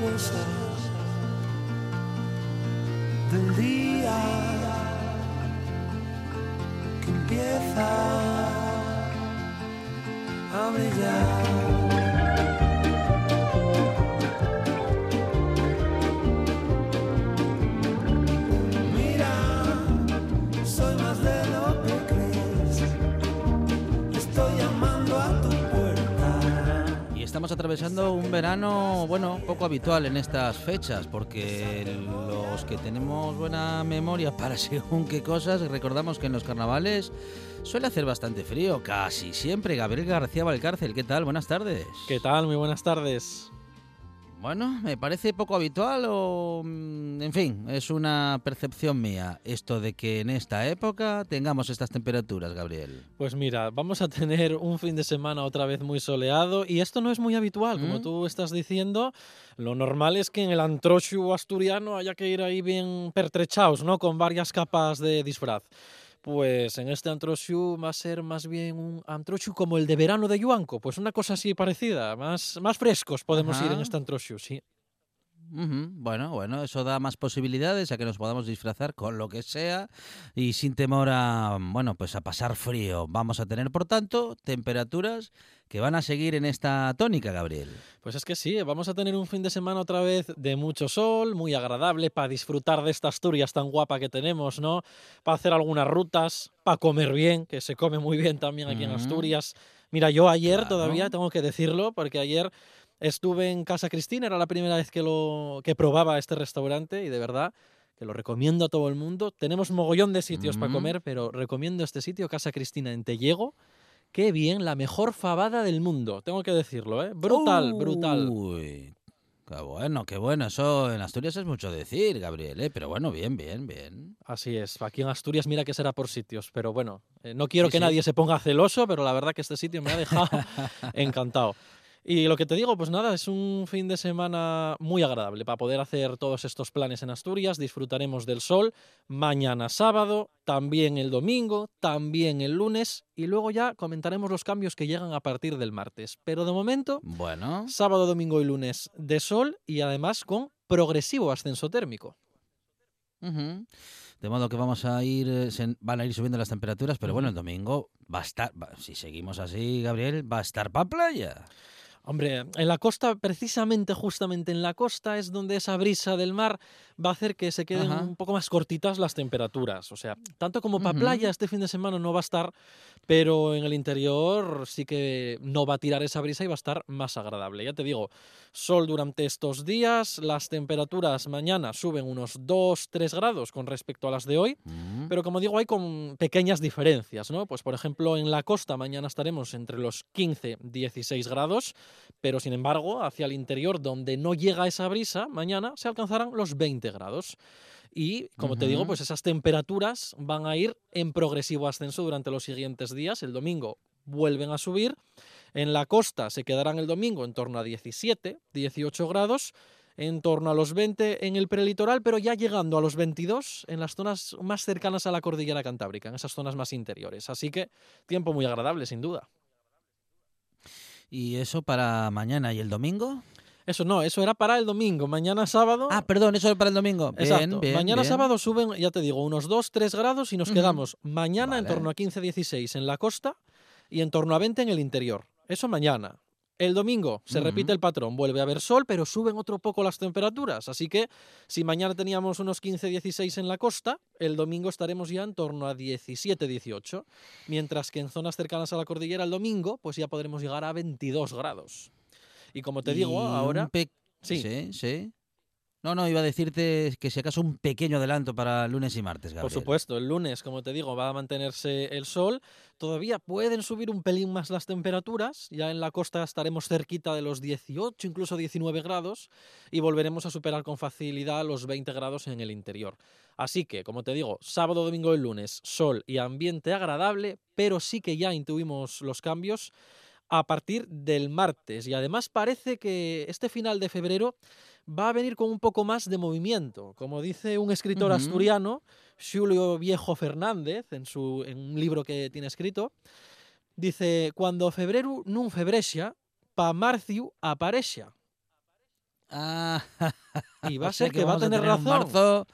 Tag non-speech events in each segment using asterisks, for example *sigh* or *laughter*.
Cosas del día que empieza a brillar. Estamos atravesando un verano, bueno, poco habitual en estas fechas, porque los que tenemos buena memoria para *laughs* según qué cosas, recordamos que en los carnavales suele hacer bastante frío, casi siempre. Gabriel García Valcárcel, ¿qué tal? Buenas tardes. ¿Qué tal? Muy buenas tardes. Bueno, me parece poco habitual o, mm, en fin, es una percepción mía esto de que en esta época tengamos estas temperaturas, Gabriel. Pues mira, vamos a tener un fin de semana otra vez muy soleado y esto no es muy habitual, como ¿Mm? tú estás diciendo. Lo normal es que en el antrochu asturiano haya que ir ahí bien pertrechados, ¿no? Con varias capas de disfraz. Pues en este antrochu va a ser más bien un antrochu como el de verano de Yuanco, pues una cosa así parecida, más, más frescos podemos ir en este antrochu, sí. Bueno, bueno, eso da más posibilidades a que nos podamos disfrazar con lo que sea y sin temor a, bueno, pues a pasar frío. Vamos a tener, por tanto, temperaturas que van a seguir en esta tónica, Gabriel. Pues es que sí, vamos a tener un fin de semana otra vez de mucho sol, muy agradable para disfrutar de esta Asturias tan guapa que tenemos, ¿no? Para hacer algunas rutas, para comer bien, que se come muy bien también aquí en. Asturias. Mira, yo ayer Claro. todavía tengo que decirlo, porque ayer estuve en Casa Cristina, era la primera vez que lo que probaba este restaurante y de verdad que lo recomiendo a todo el mundo. Tenemos mogollón de sitios para comer, pero recomiendo este sitio, Casa Cristina en Tellego. Qué bien, la mejor fabada del mundo, tengo que decirlo, ¿eh? Brutal, brutal. Qué bueno, qué bueno. Eso en Asturias es mucho decir, Gabriel, ¿eh? pero bueno, bien, bien, bien. Así es, aquí en Asturias mira que será por sitios, pero bueno, eh, no quiero Sí, que sí. nadie se ponga celoso, pero la verdad que este sitio me ha dejado *laughs* encantado. Y lo que te digo, pues nada, es un fin de semana muy agradable para poder hacer todos estos planes en Asturias. Disfrutaremos del sol mañana sábado, también el domingo, también el lunes y luego ya comentaremos los cambios que llegan a partir del martes. Pero de momento, Bueno, sábado, domingo y lunes de sol y además con progresivo ascenso térmico. de modo que vamos a ir, eh, se- van a ir subiendo las temperaturas, pero bueno, el domingo va a estar, va- si seguimos así, Gabriel, va a estar para playa. Hombre, en la costa, precisamente, justamente en la costa, es donde esa brisa del mar va a hacer que se queden Ajá. un poco más cortitas las temperaturas. O sea, tanto como para playa este fin de semana no va a estar, pero en el interior sí que no va a tirar esa brisa y va a estar más agradable. Ya te digo, sol durante estos días, las temperaturas mañana suben unos 2-3 grados con respecto a las de hoy, Mm. Pero como digo, hay con pequeñas diferencias, ¿no? Pues por ejemplo, en la costa mañana estaremos entre los 15-16 grados, pero sin embargo, hacia el interior donde no llega esa brisa, mañana se alcanzarán los 20 grados. Y como te digo, pues esas temperaturas van a ir en progresivo ascenso durante los siguientes días. El domingo vuelven a subir. En la costa se quedarán el domingo en torno a 17, 18 grados en torno a los 20 en el prelitoral, pero ya llegando a los 22 en las zonas más cercanas a la cordillera cantábrica, en esas zonas más interiores. Así que tiempo muy agradable, sin duda. ¿Y eso para mañana y el domingo? Eso no, eso era para el domingo. Mañana sábado. Ah, perdón, eso es para el domingo. Bien, Exacto. bien, mañana bien. sábado suben, ya te digo, unos 2-3 grados y nos quedamos mañana en torno a 15-16 en la costa y en torno a 20 en el interior. Eso mañana. El domingo se repite el patrón, vuelve a haber sol, pero suben otro poco las temperaturas. Así que si mañana teníamos unos 15-16 en la costa, el domingo estaremos ya en torno a 17-18. Mientras que en zonas cercanas a la cordillera el domingo, pues ya podremos llegar a 22 grados. Y como te Y digo, ahora... Sí. Sí, sí. No, no, iba a decirte que si acaso un pequeño adelanto para lunes y martes, Gabriel. Por supuesto, el lunes, como te digo, va a mantenerse el sol. Todavía pueden subir un pelín más las temperaturas. Ya en la costa estaremos cerquita de los 18, incluso 19 grados. Y volveremos a superar con facilidad los 20 grados en el interior. Así que, como te digo, sábado, domingo y lunes, sol y ambiente agradable, pero sí que ya intuimos los cambios a partir del martes. Y además parece que este final de febrero va a venir con un poco más de movimiento. Como dice un escritor asturiano, Julio Viejo Fernández, en, su, en un libro que tiene escrito, dice, cuando febrero non febrexa, pa marciu aparexa. Ah, *laughs* Y va o a sea ser que, va a tener razón. marzo-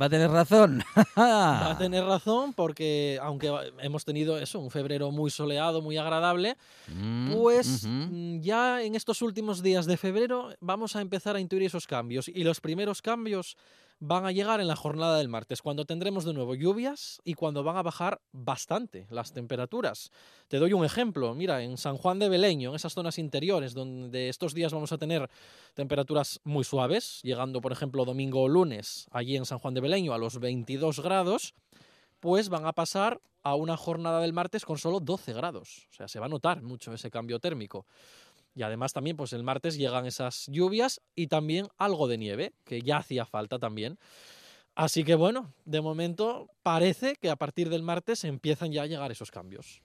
va a tener razón. Va a tener razón porque aunque hemos tenido eso, un febrero muy soleado, muy agradable, Mm, Pues mm, ya en estos últimos días de febrero vamos a empezar a intuir esos cambios y los primeros cambios van a llegar en la jornada del martes, cuando tendremos de nuevo lluvias y cuando van a bajar bastante las temperaturas. Te doy un ejemplo, mira, en San Juan de Beleño, en esas zonas interiores donde estos días vamos a tener temperaturas muy suaves, llegando por ejemplo domingo o lunes allí en San Juan de Beleño a los 22 grados, pues van a pasar a una jornada del martes con solo 12 grados. O sea, se va a notar mucho ese cambio térmico. Y además también, pues el martes llegan esas lluvias y también algo de nieve, que ya hacía falta también. Así que bueno, de momento parece que a partir del martes empiezan ya a llegar esos cambios.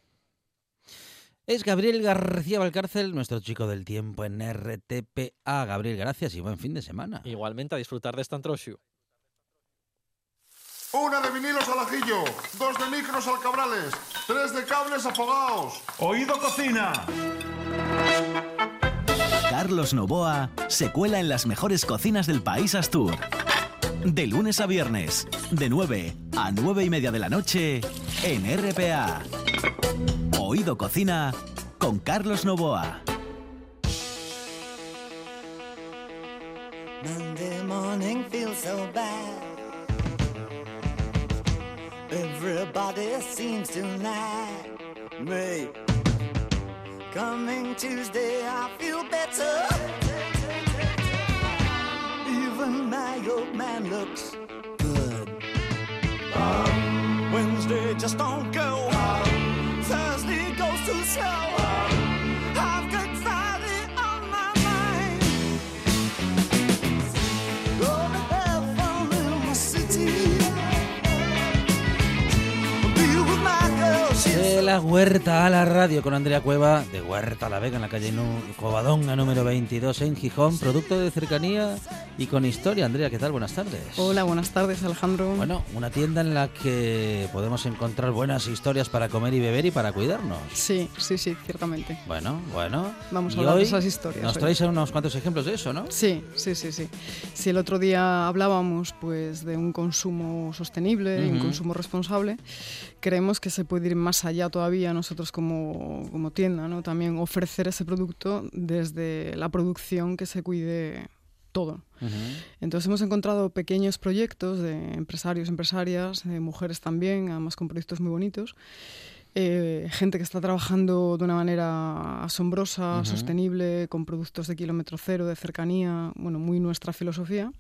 Es Gabriel García Valcárcel, nuestro chico del tiempo en RTPA. Gabriel, gracias y buen fin de semana. Igualmente a disfrutar de esta Antroshu. Una de vinilos al ajillo, dos de micros al cabrales, tres de cables afogados. Oído cocina. Carlos Novoa se cuela en las mejores cocinas del país Astur. De lunes a viernes, de 9 a 9 y media de la noche, en RPA. Oído Cocina con Carlos Novoa. Monday morning feels so bad. Everybody seems to like me. Coming Tuesday, I feel better. Even my old man looks good. Um, Wednesday just don't go. Um, Thursday goes too slow. I've la huerta a la radio con Andrea Cueva, de Huerta a la Vega en la calle Covadonga número 22 en Gijón, producto de cercanía y con historia. Andrea, ¿qué tal? Buenas tardes. Hola, buenas tardes Alejandro. Bueno, una tienda en la que podemos encontrar buenas historias para comer y beber y para cuidarnos. Sí, sí, sí, ciertamente. Bueno, bueno. Vamos a hablar de hoy esas historias Nos hoy. traéis unos cuantos ejemplos de eso, ¿no? Sí, sí, sí, sí. Si el otro día hablábamos pues de un consumo sostenible, y un Ujú. consumo responsable, creemos que se puede ir más allá todavía nosotros como, como tienda, ¿no? También ofrecer ese producto desde la producción que se cuide todo. Ujú. Entonces hemos encontrado pequeños proyectos de empresarios, empresarias, de mujeres también, además con proyectos muy bonitos. Eh, gente que está trabajando de una manera asombrosa, Ujú. sostenible, con productos de kilómetro cero, de cercanía, bueno, muy nuestra filosofía.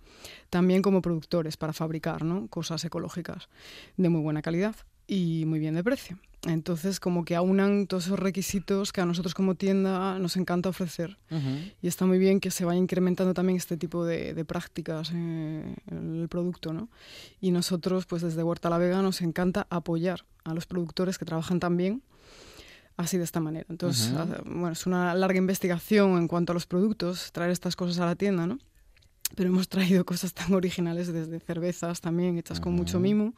También como productores para fabricar ¿no? cosas ecológicas de muy buena calidad y muy bien de precio. Entonces, como que aunan todos esos requisitos que a nosotros como tienda nos encanta ofrecer. Y está muy bien que se vaya incrementando también este tipo de, de prácticas eh, en el producto, ¿no? Y nosotros, pues desde Huerta La Vega, nos encanta apoyar a los productores que trabajan tan bien así de esta manera. Entonces, bueno, es una larga investigación en cuanto a los productos, traer estas cosas a la tienda, ¿no? Pero hemos traído *laughs* cosas tan originales desde cervezas también, hechas con mucho mimo.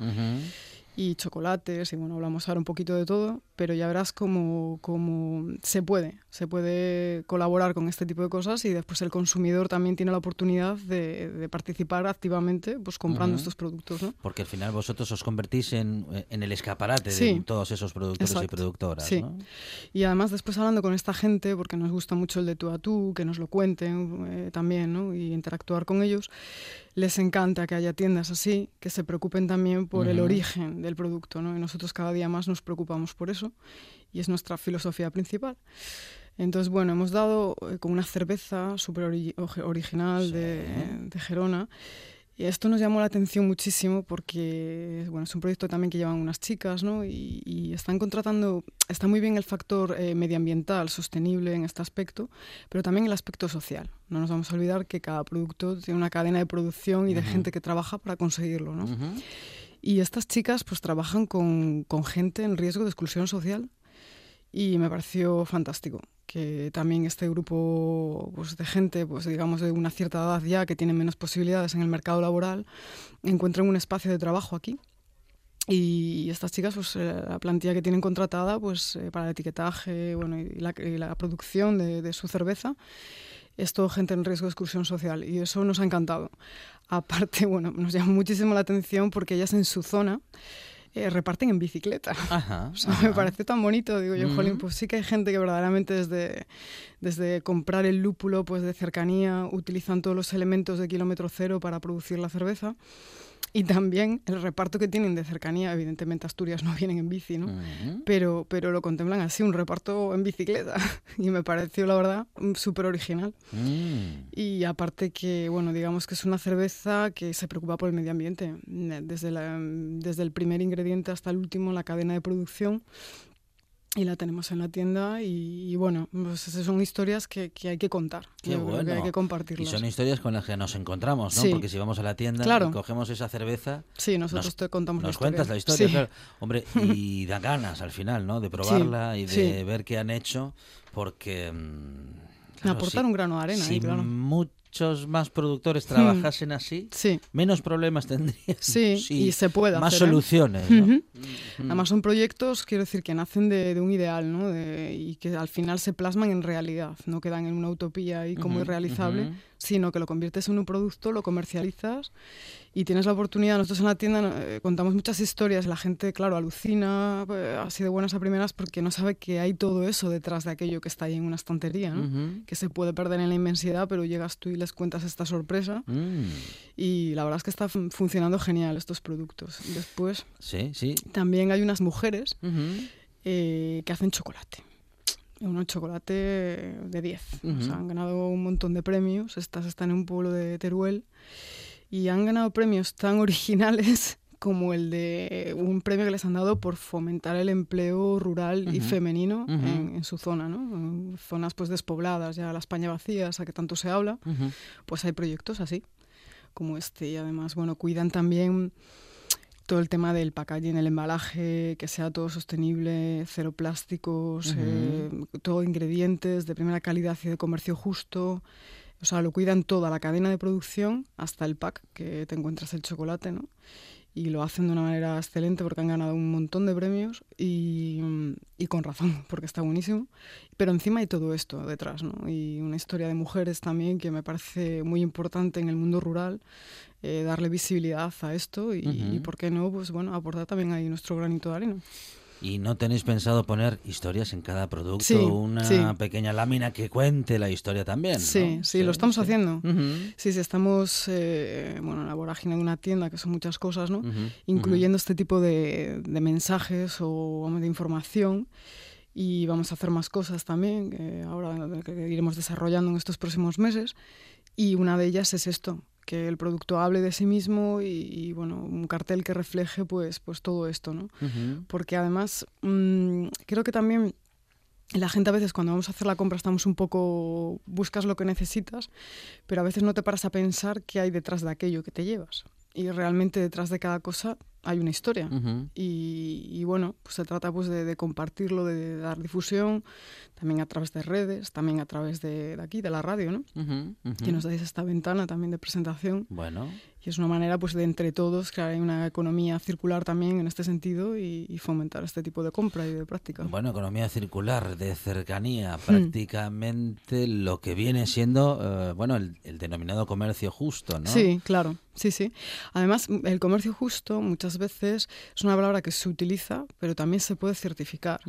Y chocolates, y bueno, hablamos ahora un poquito de todo, pero ya verás cómo, cómo se puede, se puede colaborar con este tipo de cosas y después el consumidor también tiene la oportunidad de, de participar activamente pues comprando estos productos, ¿no? Porque al final vosotros os convertís en, en el escaparate de todos esos productores y productoras, Sí. ¿no? Y además después hablando con esta gente, porque nos gusta mucho el de tú a tú, que nos lo cuenten eh, también, ¿no? Y interactuar con ellos, les encanta que haya tiendas así, que se preocupen también por el origen del producto, ¿no? Y nosotros cada día más nos preocupamos por eso y es nuestra filosofía principal. Entonces, bueno, hemos dado eh, con una cerveza súper ori- original Sí. de, de Gerona. Y esto nos llamó la atención muchísimo porque bueno, es un proyecto también que llevan unas chicas, ¿no? Y, y están contratando, está muy bien el factor eh, medioambiental, sostenible en este aspecto, pero también el aspecto social. No nos vamos a olvidar que cada producto tiene una cadena de producción y de Ujú. gente que trabaja para conseguirlo, ¿no? Ujú. Y estas chicas pues trabajan con, con gente en riesgo de exclusión social y me pareció fantástico que también este grupo pues, de gente, pues digamos de una cierta edad ya, que tiene menos posibilidades en el mercado laboral, encuentren un espacio de trabajo aquí. Y estas chicas, pues eh, la plantilla que tienen contratada pues, eh, para el etiquetaje bueno, y, la, producción de su cerveza es todo gente en riesgo de exclusión social y eso nos ha encantado. *laughs* Aparte, bueno, nos llama muchísimo la atención porque ellas en su zona eh, reparten en bicicleta. Ajá. *laughs* O sea, ajá. me parece tan bonito, digo yo, Ujú. jolín, pues sí que hay gente que verdaderamente desde, desde comprar el lúpulo pues de cercanía utilizan todos los elementos de kilómetro cero para producir la cerveza. Y también el reparto que tienen de cercanía, evidentemente Asturias no vienen en bici, ¿no? Ujú. Pero, pero lo contemplan así, un reparto en bicicleta. *laughs* Y me pareció, la verdad, súper original. Mm. Y aparte que, bueno, digamos que es una cerveza que se preocupa por el medio ambiente, desde, la- desde el primer ingrediente hasta el último, la cadena de producción. Y la tenemos en la tienda y, y bueno, pues esas son historias que, que hay que contar. Qué Yo creo que hay que Y compartirlas. son historias con las que nos encontramos, ¿no? Sí. Porque si vamos a la tienda Claro. y cogemos esa cerveza, Sí, nosotros nos- te contamos la nos historia. cuentas la historia, Sí. claro. *laughs* Hombre, y da ganas al final, ¿no? De probarla y de ver qué han hecho, porque... mm, claro, Aportar un grano de arena, Si ahí, claro. Muchos más productores trabajasen así, Sí, menos problemas tendrían. sí, y se puede más hacer. ¿eh? soluciones, ¿no? Ujú. Mm. Además son proyectos, quiero decir, que nacen de, de un ideal, ¿no? De- y que al final se plasman en realidad, no quedan en una utopía ahí como Ujú, irrealizable, ujú. sino que lo conviertes en un producto, lo comercializas y tienes la oportunidad. Nosotros en la tienda eh, contamos muchas historias, la gente, claro, alucina eh, así de buenas a primeras porque no sabe que hay todo eso detrás de aquello que está ahí en una estantería, ¿no? Que se puede perder en la inmensidad, pero llegas tú y les cuentas esta sorpresa Mm. y la verdad es que está fun- funcionando genial estos productos. Después Sí, sí. también hay unas mujeres eh, que hacen chocolate. Unos chocolate de 10. O sea, han ganado un montón de premios. Estas están en un pueblo de Teruel. Y han ganado premios tan *laughs* originales como el de un premio que les han dado por fomentar el empleo rural y Ujú. femenino Ujú. en, en su zona, ¿no? En zonas pues despobladas, ya la España vacía, esa que tanto se habla Ujú. pues hay proyectos así, como este. Y además, bueno, cuidan también todo el tema del packaging, el embalaje, que sea todo sostenible, cero plásticos, eh, todo ingredientes de primera calidad y de comercio justo. O sea, lo cuidan toda la cadena de producción hasta el pack que te encuentras el chocolate, ¿no? Y lo hacen de una manera excelente porque han ganado un montón de premios y, y con razón, *laughs* porque está buenísimo. Pero encima hay todo esto detrás, ¿no? Y una historia de mujeres también que me parece muy importante en el mundo rural, eh, darle visibilidad a esto y, Ujú. y, ¿por qué no? Pues bueno, aportar también ahí nuestro granito de arena. ¿Y no tenéis pensado poner historias en cada producto? Sí, una sí. pequeña lámina que cuente la historia también. ¿no? Sí, sí, lo estamos haciendo. Sí, sí, estamos eh, bueno, en la vorágine de una tienda, que son muchas cosas, ¿no? Incluyendo este tipo de, de mensajes o de información. Y vamos a hacer más cosas también, que ahora que iremos desarrollando en estos próximos meses. Y una de ellas es esto, que el producto hable de sí mismo y, y, bueno, un cartel que refleje pues, pues todo esto, ¿no? Porque además mm, creo que también la gente a veces cuando vamos a hacer la compra estamos un poco, buscas lo que necesitas, pero a veces no te paras a pensar qué hay detrás de aquello que te llevas. Y realmente detrás de cada cosa hay una historia. Y, y bueno, pues se trata pues de, de compartirlo, de, dar difusión, también a través de redes, también a través de, de aquí, de la radio, ¿no? Que nos dais esta ventana también de presentación. Bueno, Y es una manera pues de entre todos crear una economía circular también en este sentido y, y fomentar este tipo de compra y de práctica. bueno, economía circular, de Hmm. cercanía, prácticamente lo que viene siendo, eh, bueno, el, el denominado comercio justo, ¿no? Sí, claro, sí, sí. Además, el comercio justo muchas veces es una palabra que se utiliza, pero también se puede certificar.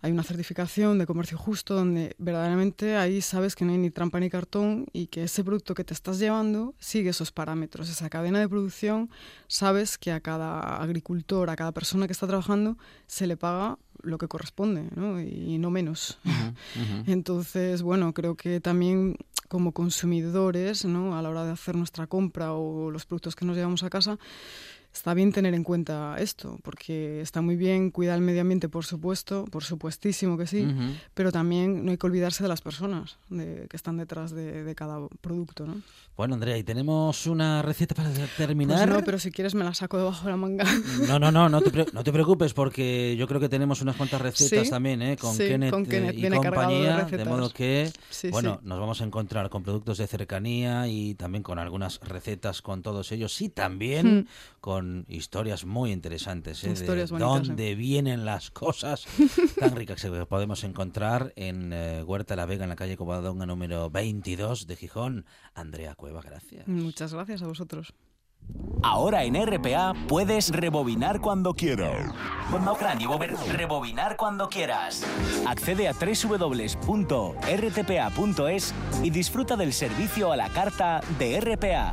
Hay una certificación de comercio justo donde verdaderamente ahí sabes que no hay ni trampa ni cartón y que ese producto que te estás llevando sigue esos parámetros, esa cadena de producción, sabes que a cada agricultor, a cada persona que está trabajando, se le paga lo que corresponde, ¿no? Y no menos. *laughs* Entonces, bueno, creo que también como consumidores, ¿no? A la hora de hacer nuestra compra o los productos que nos llevamos a casa, está bien tener en cuenta esto, porque está muy bien cuidar el medio ambiente, por supuesto, por supuestísimo que sí, Ujú. pero también no hay que olvidarse de las personas de- que están detrás de, de cada producto, ¿no? Bueno, Andrea, y tenemos una receta para Pues terminar. no, pero si quieres me la saco debajo de la manga. No, no, no, no te, pre- *laughs* no te preocupes porque yo creo que tenemos unas cuantas recetas Sí, también, ¿eh? Con sí, Kenneth, con Kenneth, y de compañía, de, recetas. modo que, Sí, bueno, nos vamos a encontrar con productos de cercanía y también con algunas recetas con todos ellos y también Hmm. con historias muy interesantes, ¿eh? Historias de bonitas, dónde vienen las *laughs* cosas tan ricas que podemos encontrar en eh, Huerta La Vega, en la calle Covadonga número 22 de Gijón. Andrea Cueva, gracias. Muchas gracias a vosotros. Ahora en RPA puedes rebobinar cuando quieras. Rebobinar cuando quieras. Accede a www.rtpa.es y disfruta del servicio a la carta de RPA.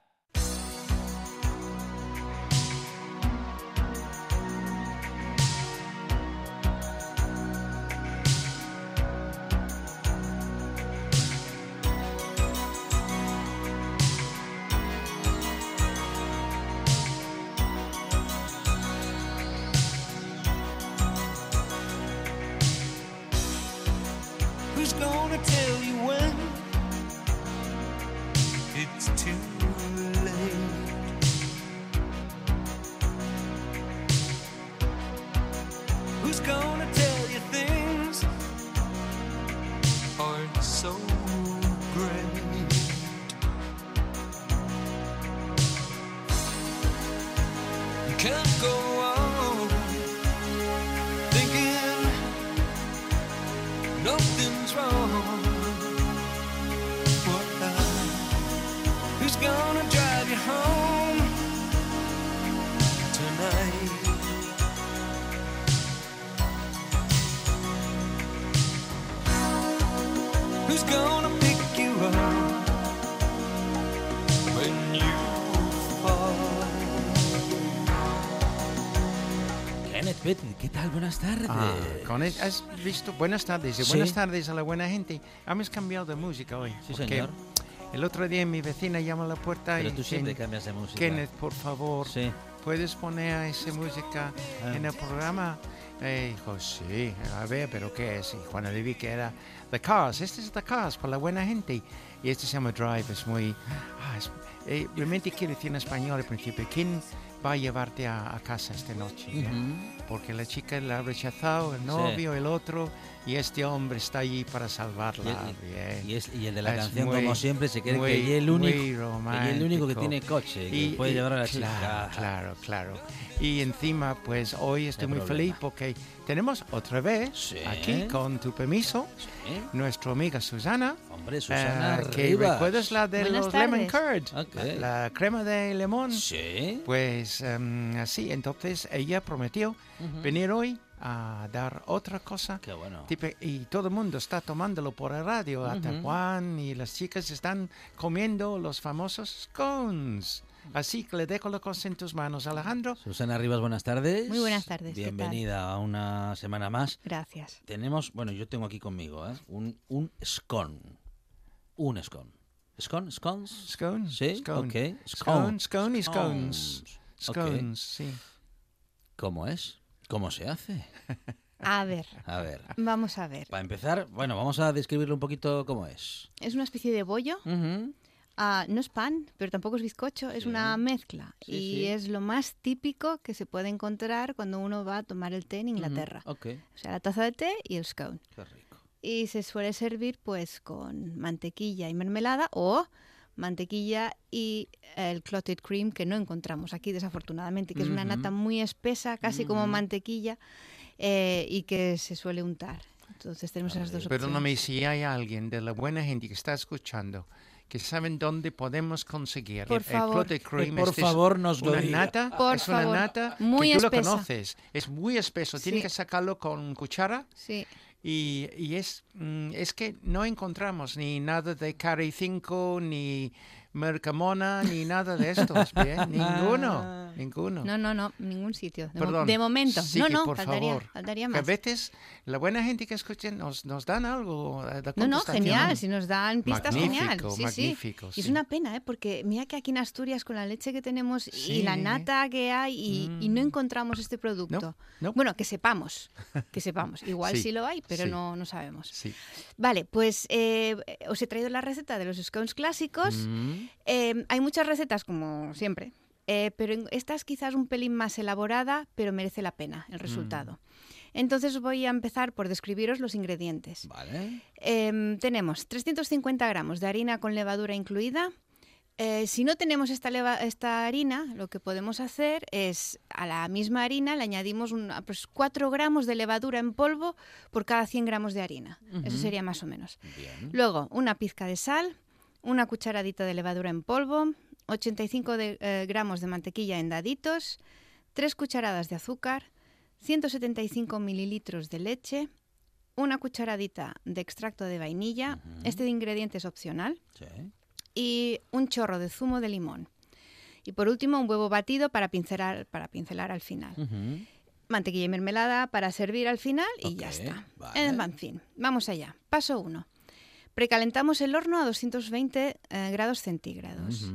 Who's gonna tell you when? It's too Buenas tardes. Ah, con el- ¿Has visto? Buenas tardes. y Sí. Buenas tardes a la buena gente. Hemos cambiado de música hoy. Sí, señor. El otro día mi vecina llama a la puerta Pero y tú siempre cambias de música. Kenneth, por favor, Sí. ¿puedes poner esa música Ah. en el programa? Eh, dijo, sí, a ver, pero ¿qué es? Y cuando le vi que era The Cars, este es The Cars, para la buena gente. Y este se llama Drive, es muy... ah, es- eh, realmente quiero decir en español al principio, ¿quién va a llevarte a, a casa esta noche? ya? Ujú. porque la chica la ha rechazado, el novio, el otro, y este hombre está allí para salvarla. Y- Bien. Y, es, y el de la Es canción, muy- como siempre, se cree muy- que es el único, que es el único que tiene coche, que puede llevar a la claro, chica. Claro, claro. Y encima, pues hoy estoy muy problema. feliz porque tenemos otra vez Sí. aquí, con tu permiso, Sí. nuestra amiga Susana. Hombre, Susana eh, que. ¿Recuerdas la de Buenas los lemon tardes. curd? Ok. La, la crema de limón. Sí. Pues em, así, entonces ella prometió venir hoy a dar otra cosa. Qué bueno. Tipo, y todo el mundo está tomándolo por el radio, hasta Ujú. Juan y las chicas están comiendo los famosos scones. Así que le dejo la cosa en tus manos, Alejandro. Susana Rivas, buenas tardes. Muy buenas tardes, ¿qué tal? Bienvenida a una semana más. Gracias. Tenemos, bueno, yo tengo aquí conmigo, ¿eh? Un, un scone. Un scone. ¿Scone? ¿Scones? Scone. Sí, Scone. ok. Scone, scone y scones. Scones. Ok. Scones, sí. ¿Cómo es? ¿Cómo se hace? A ver, A ver. vamos a ver. Para empezar, bueno, vamos a describirlo un poquito cómo es. Es una especie de bollo. Ah, no es pan, pero tampoco es bizcocho, es una mezcla. Sí, y sí. es lo más típico que se puede encontrar cuando uno va a tomar el té en Inglaterra. Ujú. Ok, O sea, la taza de té y el scone. qué rico. Y se suele servir pues con mantequilla y mermelada o mantequilla y el clotted cream que no encontramos aquí desafortunadamente, que es una nata muy espesa, casi como mantequilla eh, y que se suele untar. Entonces tenemos esas dos opciones. Perdóname si hay alguien de la buena gente que está escuchando que saben dónde podemos conseguir Por el, el favor. clotted cream. por este es favor, nos lo una diga. nata, Por es una nata Muy que tú espesa. lo conoces. Es muy espeso. Tiene Sí. que sacarlo con cuchara Sí. Y, y es, mm, es que no encontramos ni nada de Cari 5, ni Mercamona, ni nada de estos. *laughs* Bien, ninguno, ninguno. No, no, no, ningún sitio. De, mo- Perdón. de momento. Sí, no, que no, por faltaría, favor. faltaría Que a más. veces la buena gente que escuchen nos, nos dan algo de No, no, genial. Si nos dan pistas, genial. Sí, magnífico, sí. Y es una pena, ¿eh? Porque mira que aquí en Asturias, con la leche que tenemos y la nata que hay, y, y no Mm. encontramos este producto. no. Bueno, que sepamos. Que sepamos. *laughs* Igual sí, Sí, lo hay, pero sí. no, no sabemos. Sí. Vale, pues eh, os he traído la receta de los scones clásicos. Mm, Eh, hay muchas recetas, como siempre, eh, pero esta es quizás un pelín más elaborada, pero merece la pena el resultado. Entonces voy a empezar por describiros los ingredientes. Vale. Em, tenemos 350 gramos de harina con levadura incluida. Eh, si no tenemos esta, esta harina, lo que podemos hacer es a la misma harina le añadimos un, pues, 4 gramos de levadura en polvo por cada 100 gramos de harina. Eso sería más o menos. Bien. Luego, una pizca de sal, una cucharadita de levadura en polvo, 85 de- eh, gramos de mantequilla en daditos, 3 cucharadas de azúcar, 175 mililitros de leche, una cucharadita de extracto de vainilla, este ingrediente es opcional, Sí. y un chorro de zumo de limón. Y por último, un huevo batido para pincelar, para pincelar al final. Mantequilla y mermelada para servir al final y ya está. vale. En fin, vamos allá. Paso 1. Precalentamos el horno a 220 eh, grados centígrados.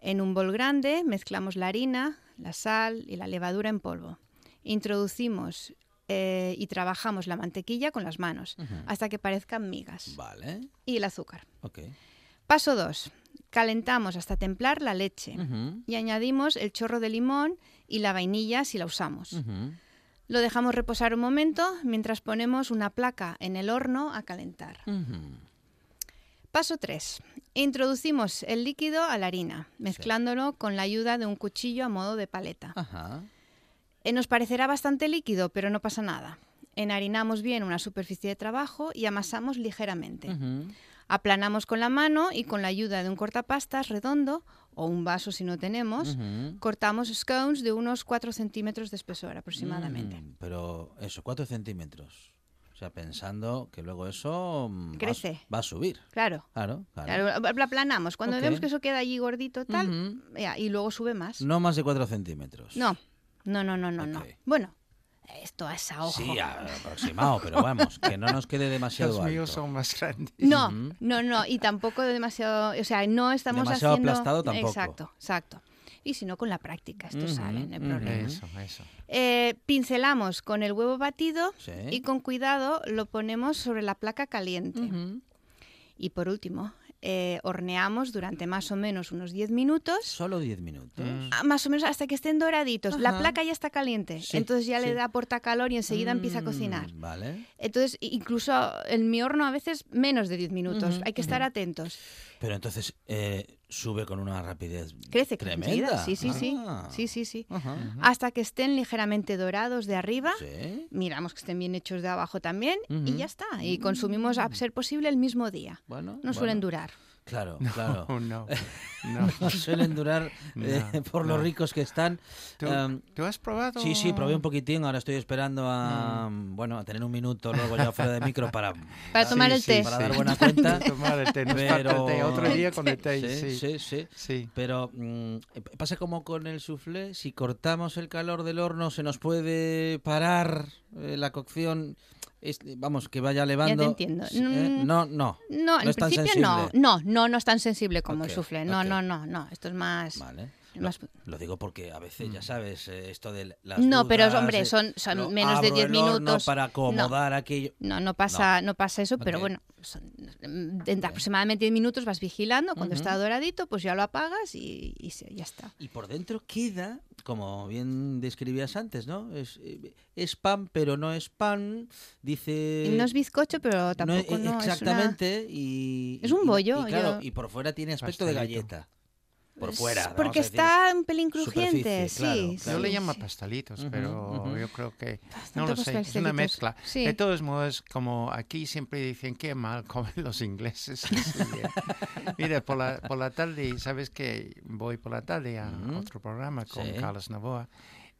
En un bol grande mezclamos la harina, la sal y la levadura en polvo. Introducimos eh, y trabajamos la mantequilla con las manos hasta que parezcan migas. Vale. Y el azúcar. Paso 2. Calentamos hasta templar la leche y añadimos el chorro de limón y la vainilla si la usamos. Lo dejamos reposar un momento mientras ponemos una placa en el horno a calentar. Paso 3. Introducimos el líquido a la harina, mezclándolo con la ayuda de un cuchillo a modo de paleta. Ajá. Eh, nos parecerá bastante líquido, pero no pasa nada. Enharinamos bien una superficie de trabajo y amasamos ligeramente. Aplanamos con la mano y con la ayuda de un cortapastas redondo o un vaso si no tenemos, cortamos scones de unos 4 centímetros de espesor aproximadamente. Mm, pero eso, 4 centímetros. O sea, pensando que luego eso mm, va a- Crece. Va, a subir. Claro. Claro, claro. Claro, lo aplanamos. Cuando Ok. vemos que eso queda allí gordito tal, Ujú. ya, y luego sube más. No más de 4 centímetros. No, no, no, no, no, no. Ok. Bueno, esto es a ojo. Sí, aproximado, pero vamos, que no nos quede demasiado Los míos alto. son más grandes. No, no, no, y tampoco demasiado, o sea, no estamos Demasiado haciendo... aplastado tampoco. Exacto, exacto. Y si no, con la práctica esto sale, no hay problema. Eso, eso. Eh, pincelamos con el huevo batido Sí. y con cuidado lo ponemos sobre la placa caliente. Y por último, eh, horneamos durante más o menos unos 10 minutos. Solo 10 minutos. Ah, Más o menos hasta que estén doraditos. La placa ya está caliente, Sí, entonces ya sí. le da portacalor y enseguida empieza a cocinar. Mm, Vale. Entonces, incluso en mi horno a veces menos de 10 minutos. Hay que estar atentos. Pero entonces eh, sube con una rapidez Crece tremenda. Sí, sí, sí. Ah. Sí, sí, sí. Ajá. Hasta que estén ligeramente dorados de arriba. Sí. Miramos que estén bien hechos de abajo también y ya está. Y consumimos a ser posible el mismo día. Bueno, No suelen durar. Claro, *laughs* claro. Oh, *laughs* no. No. *laughs* No suelen durar eh, No, por lo no. ricos que están. ¿Tú, Em, tú has probado? Sí, sí, probé un poquitín. Ahora estoy esperando a, bueno, a tener un minuto luego ya fuera de micro para, Para tomar el té. para dar buena cuenta. Tomar el té, nos falta Pero el té. Otro día con el té, sí, sí. sí, sí. Sí. Pero mm, pasa como con el soufflé, si cortamos el calor del horno se nos puede parar eh, la cocción, es- vamos, que vaya levando. entiendo. Sí, ¿eh? Mm, No, no. No, en tan principio no. No, no, no es tan sensible como el soufflé. No, no, no, no. Esto es más. Vale. Lo, digo porque a veces, ya sabes, eh, esto de las No, pero, hombre, eh, son- son menos de abro 10 el horno minutos. para No. acomodar aquello. No, no pasa, no. pasa eso, pero bueno, son, de aproximadamente 10 minutos vas vigilando. Cuando está doradito, pues ya lo apagas y, ya está. Y por dentro queda, como bien describías antes, ¿no? Es, eh, es pan, pero no es pan. Dice. No es bizcocho, pero No, tampoco no, es una- exactamente. y, Es un bollo, Y, claro, yo- y por fuera tiene aspecto de galleta. Por fuera. Porque está un pelín crujiente, claro, sí. claro. Yo le llamo sí. pastelitos, pero ujú. yo creo que... Bastante No lo sé, es una mezcla. Sí. De todos modos, como aquí siempre dicen qué mal comen los ingleses. *laughs* Mira, por la, por la tarde, ¿sabes que Voy por la tarde a Ujú. otro programa con Sí. Carlos Navoa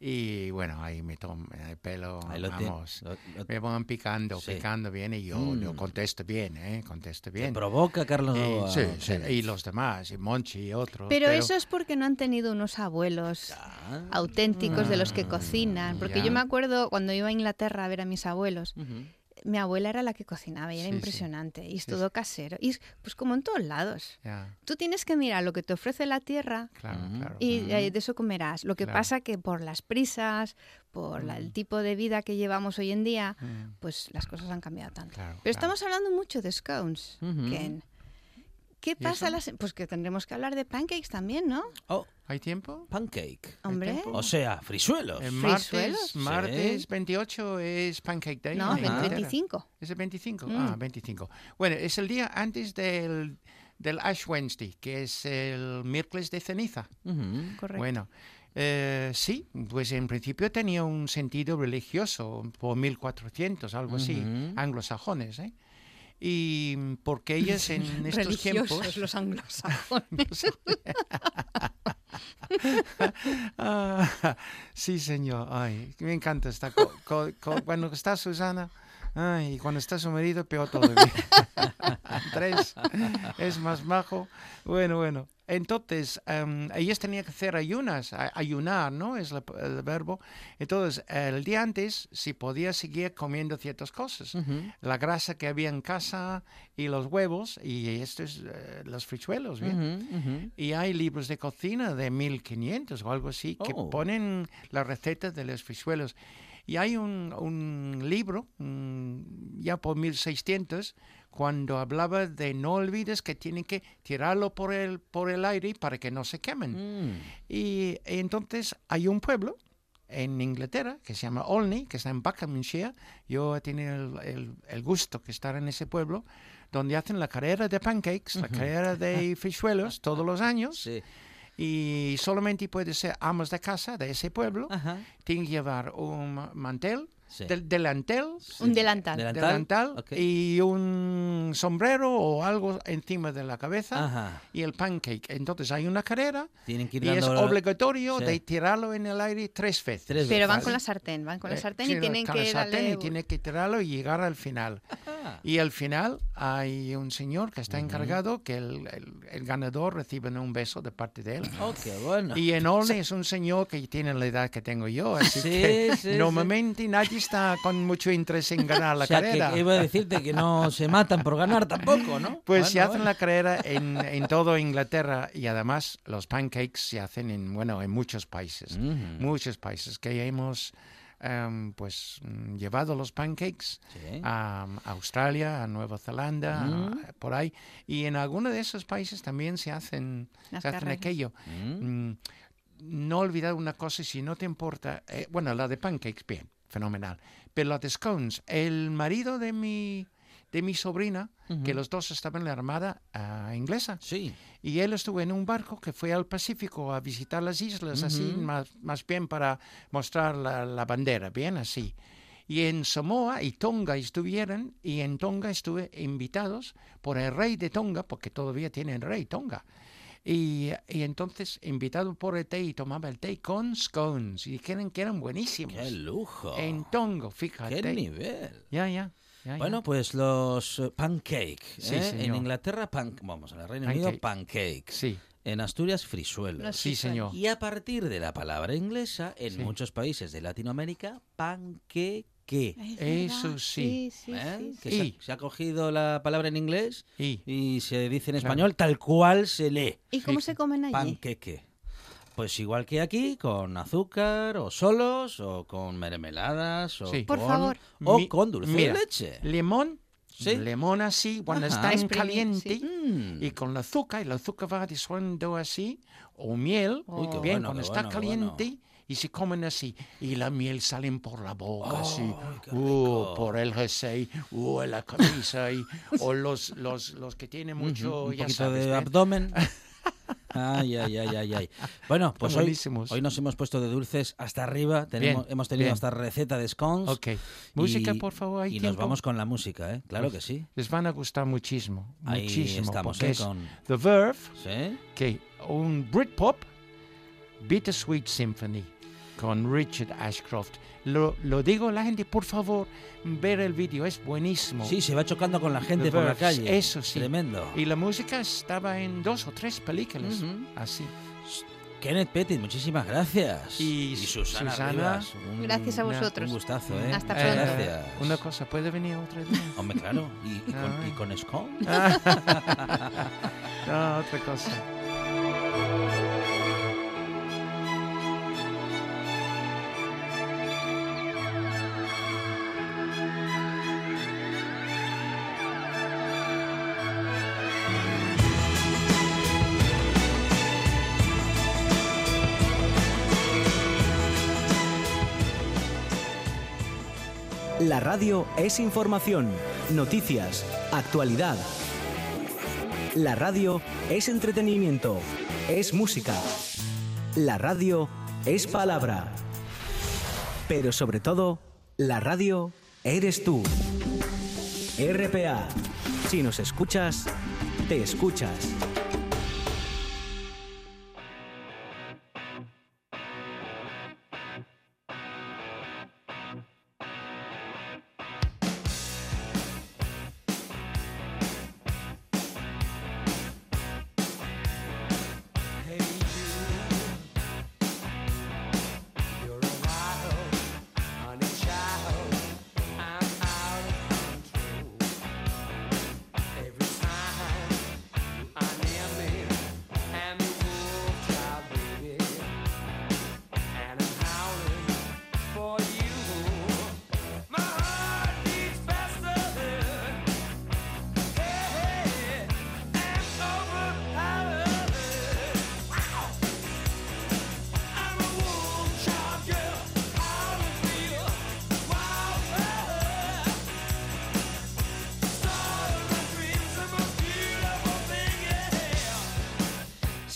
y bueno, ahí me tomo el pelo, Ahí lo tiene- vamos, lo- lo- me van picando, Sí. picando bien y yo, yo Mm. contesto bien, ¿eh? Contesto Te bien. provoca Carlos sí, sí, y los demás, y Monchi y otros. Pero eso es porque no han tenido unos abuelos Ah. auténticos de los que Mm, cocinan. Porque ya. yo me acuerdo cuando iba a Inglaterra a ver a mis abuelos, Ujú. Mi abuela era la que cocinaba y era Sí, sí. impresionante. Y es Sí, todo sí. casero. Y es, pues como en todos lados. Tú tienes que mirar lo que te ofrece la tierra claro, Ujú. claro. y eh, de eso comerás. Lo que Claro. pasa que por las prisas, por la- el Mm. tipo de vida que llevamos hoy en día, Mm, pues las cosas han cambiado tanto. claro, Pero claro. estamos hablando mucho de scones. Ken. ¿Qué ¿Y pasa? Las, pues que tendremos que hablar de pancakes también, ¿no? Oh, ¿Hay tiempo? pancake. Hombre. tiempo? O sea, frisuelos. El ¿Frisuelos? martes, martes Sí. 28 es Pancake Day. No, en el Inglaterra. 25. ¿Es el 25? Mm. Ah, 25. Bueno, es el día antes del, del Ash Wednesday, que es el miércoles de ceniza. Ujú. Correcto. Bueno, eh, sí, pues en principio tenía un sentido religioso por 1400, algo así, Ujú. anglosajones, ¿eh? Y porque ellos en *laughs* estos Religiosos tiempos... los anglosajones. *laughs* Ah, sí, señor. Ay, me encanta esta. co- co- co- cuando está Susana, ay, y cuando está su marido, peor todavía. *laughs* Andrés es más majo. Bueno, bueno. Entonces, em, ellos tenían que hacer ayunas, ayunar, ¿no? Es la- el verbo. Entonces, el día antes, si podía seguir comiendo ciertas cosas. La grasa que había en casa y los huevos y estos, eh, los frichuelos, ¿bien? Y hay libros de cocina de 1500 o algo así que Oh. ponen las recetas de los frisuelos. Y hay un, un libro, ya por 1600, cuando hablaba de no olvides que tienen que tirarlo por el, por el aire para que no se quemen. Mm. Y entonces hay un pueblo en Inglaterra que se llama Olney, que está en Buckinghamshire. Yo he tenido el, el- el gusto de estar en ese pueblo, donde hacen la carrera de pancakes, la carrera de *laughs* fichuelos todos los años. Sí. Y solamente puede ser amos de casa de ese pueblo. Ajá. Tienen que llevar un ma- mantel, Sí. del delantel, Un delantal. Delantal. delantal ok. y un sombrero o algo encima de la cabeza Ajá. y el pancake. Entonces hay una carrera Tienen que ir y es obligatorio Sí. de tirarlo en el aire tres veces. Tres Pero van con la sartén, van con la Eh, sartén y tienen con la que sartén darle... y tiene que tirarlo y llegar al final. *laughs* Ah. Y al final hay un señor que está encargado que el, el- el ganador recibe un beso de parte de él. *laughs* Oh, qué bueno. Y en Olney es un señor que tiene la edad que tengo yo, así Sí, que sí, *laughs* normalmente nadie está con mucho interés en ganar la o sea, carrera. que iba a decirte que no *laughs* se matan por ganar tampoco, ¿no? Pues se Bueno, hacen bueno. la carrera en, en toda Inglaterra y además los pancakes se hacen en, bueno, en muchos países, Ujú. muchos países que hemos em, pues mm, llevado los pancakes Sí. a Australia, a Nueva Zelanda, Mm. a- por ahí. Y en algunos de esos países también se hacen, Las se hacen aquello. Mm. Mm, no olvidar una cosa, si no te importa, eh, bueno, la de pancakes, bien, fenomenal. Pero la de scones, el marido de mi, de mi sobrina, que los dos estaban en la armada ah, inglesa, Sí. y él estuvo en un barco que fue al Pacífico a visitar las islas, así, más, más bien para mostrar la, la bandera, bien así. Y en Samoa y Tonga estuvieron, y en Tonga estuve invitados por el rey de Tonga, porque todavía tienen rey Tonga. Y, y entonces, invitado por el té, y tomaba el té con scones, y dijeron que eran buenísimos. ¡Qué lujo! En Tonga, fíjate. ¡Qué nivel! Ya, ya. Ya, ya. Bueno, pues los eh, pancake. Sí, ¿eh? señor. En Inglaterra, pan... vamos, en el Reino Pancake. Unido, pancake. Sí, En Asturias, frisuelos. Los sí, señor. Y a partir de la palabra inglesa, en Sí. muchos países de Latinoamérica, panqueque. Es Eso sí. sí, ¿eh? sí, Que sí. se, ha, se ha cogido la palabra en inglés Y, y se dice en Claro. español tal cual se lee. ¿Y cómo Sí. se comen allí? Panqueque. Pues igual que aquí, con azúcar o solos, o con mermeladas, o Sí. Por con- favor. o Mi- con dulce mira, de leche. limón, Sí. limón así, cuando Ajá. está en caliente, sí. Mm. y con el azúcar, y el azúcar va disuelto así, o miel, qué bien, bueno, cuando está bueno, caliente, y se comen así, y la miel salen por la boca, así, Ay, qué uh, por el jersey, uh, en la camisa, y, o los, los, los que tienen mucho, Ujú, un ya poquito sabes, de ¿ven? abdomen. *laughs* Ay, ay, ay, ay, ay. Bueno, pues hoy, hoy nos hemos puesto de dulces hasta arriba. Tenemos, Bien, hemos tenido bien. hasta receta de scones. Ok. Música, y- por favor, ¿hay Y nos vamos con la música, ¿eh? Claro Pues, que sí. Les van a gustar muchísimo. Ahí muchísimo. estamos, ¿eh? es Con... The Verve, ¿Sí? que un Britpop, Bittersweet Symphony, con Richard Ashcroft. Lo, lo digo a la gente, por favor, ver el vídeo, es buenísimo. Sí, se va chocando con la gente The por la Verve, calle. Eso sí. Tremendo. Y la música estaba en dos o tres películas, Ujú. así. Kenneth Pettit, muchísimas gracias. Y Susana, Susana, Rivas, un- Gracias a vosotros. Un gustazo, ¿eh? Hasta Eh, pronto. Gracias. Una cosa, ¿puede venir otro día? *laughs* Hombre, claro. ¿Y, y con, Ay. y con *laughs* no, otra cosa. Radio es información, noticias, actualidad. La radio es entretenimiento, es música. La radio es palabra. Pero sobre todo, la radio eres tú. RPA. Si nos escuchas, te escuchas.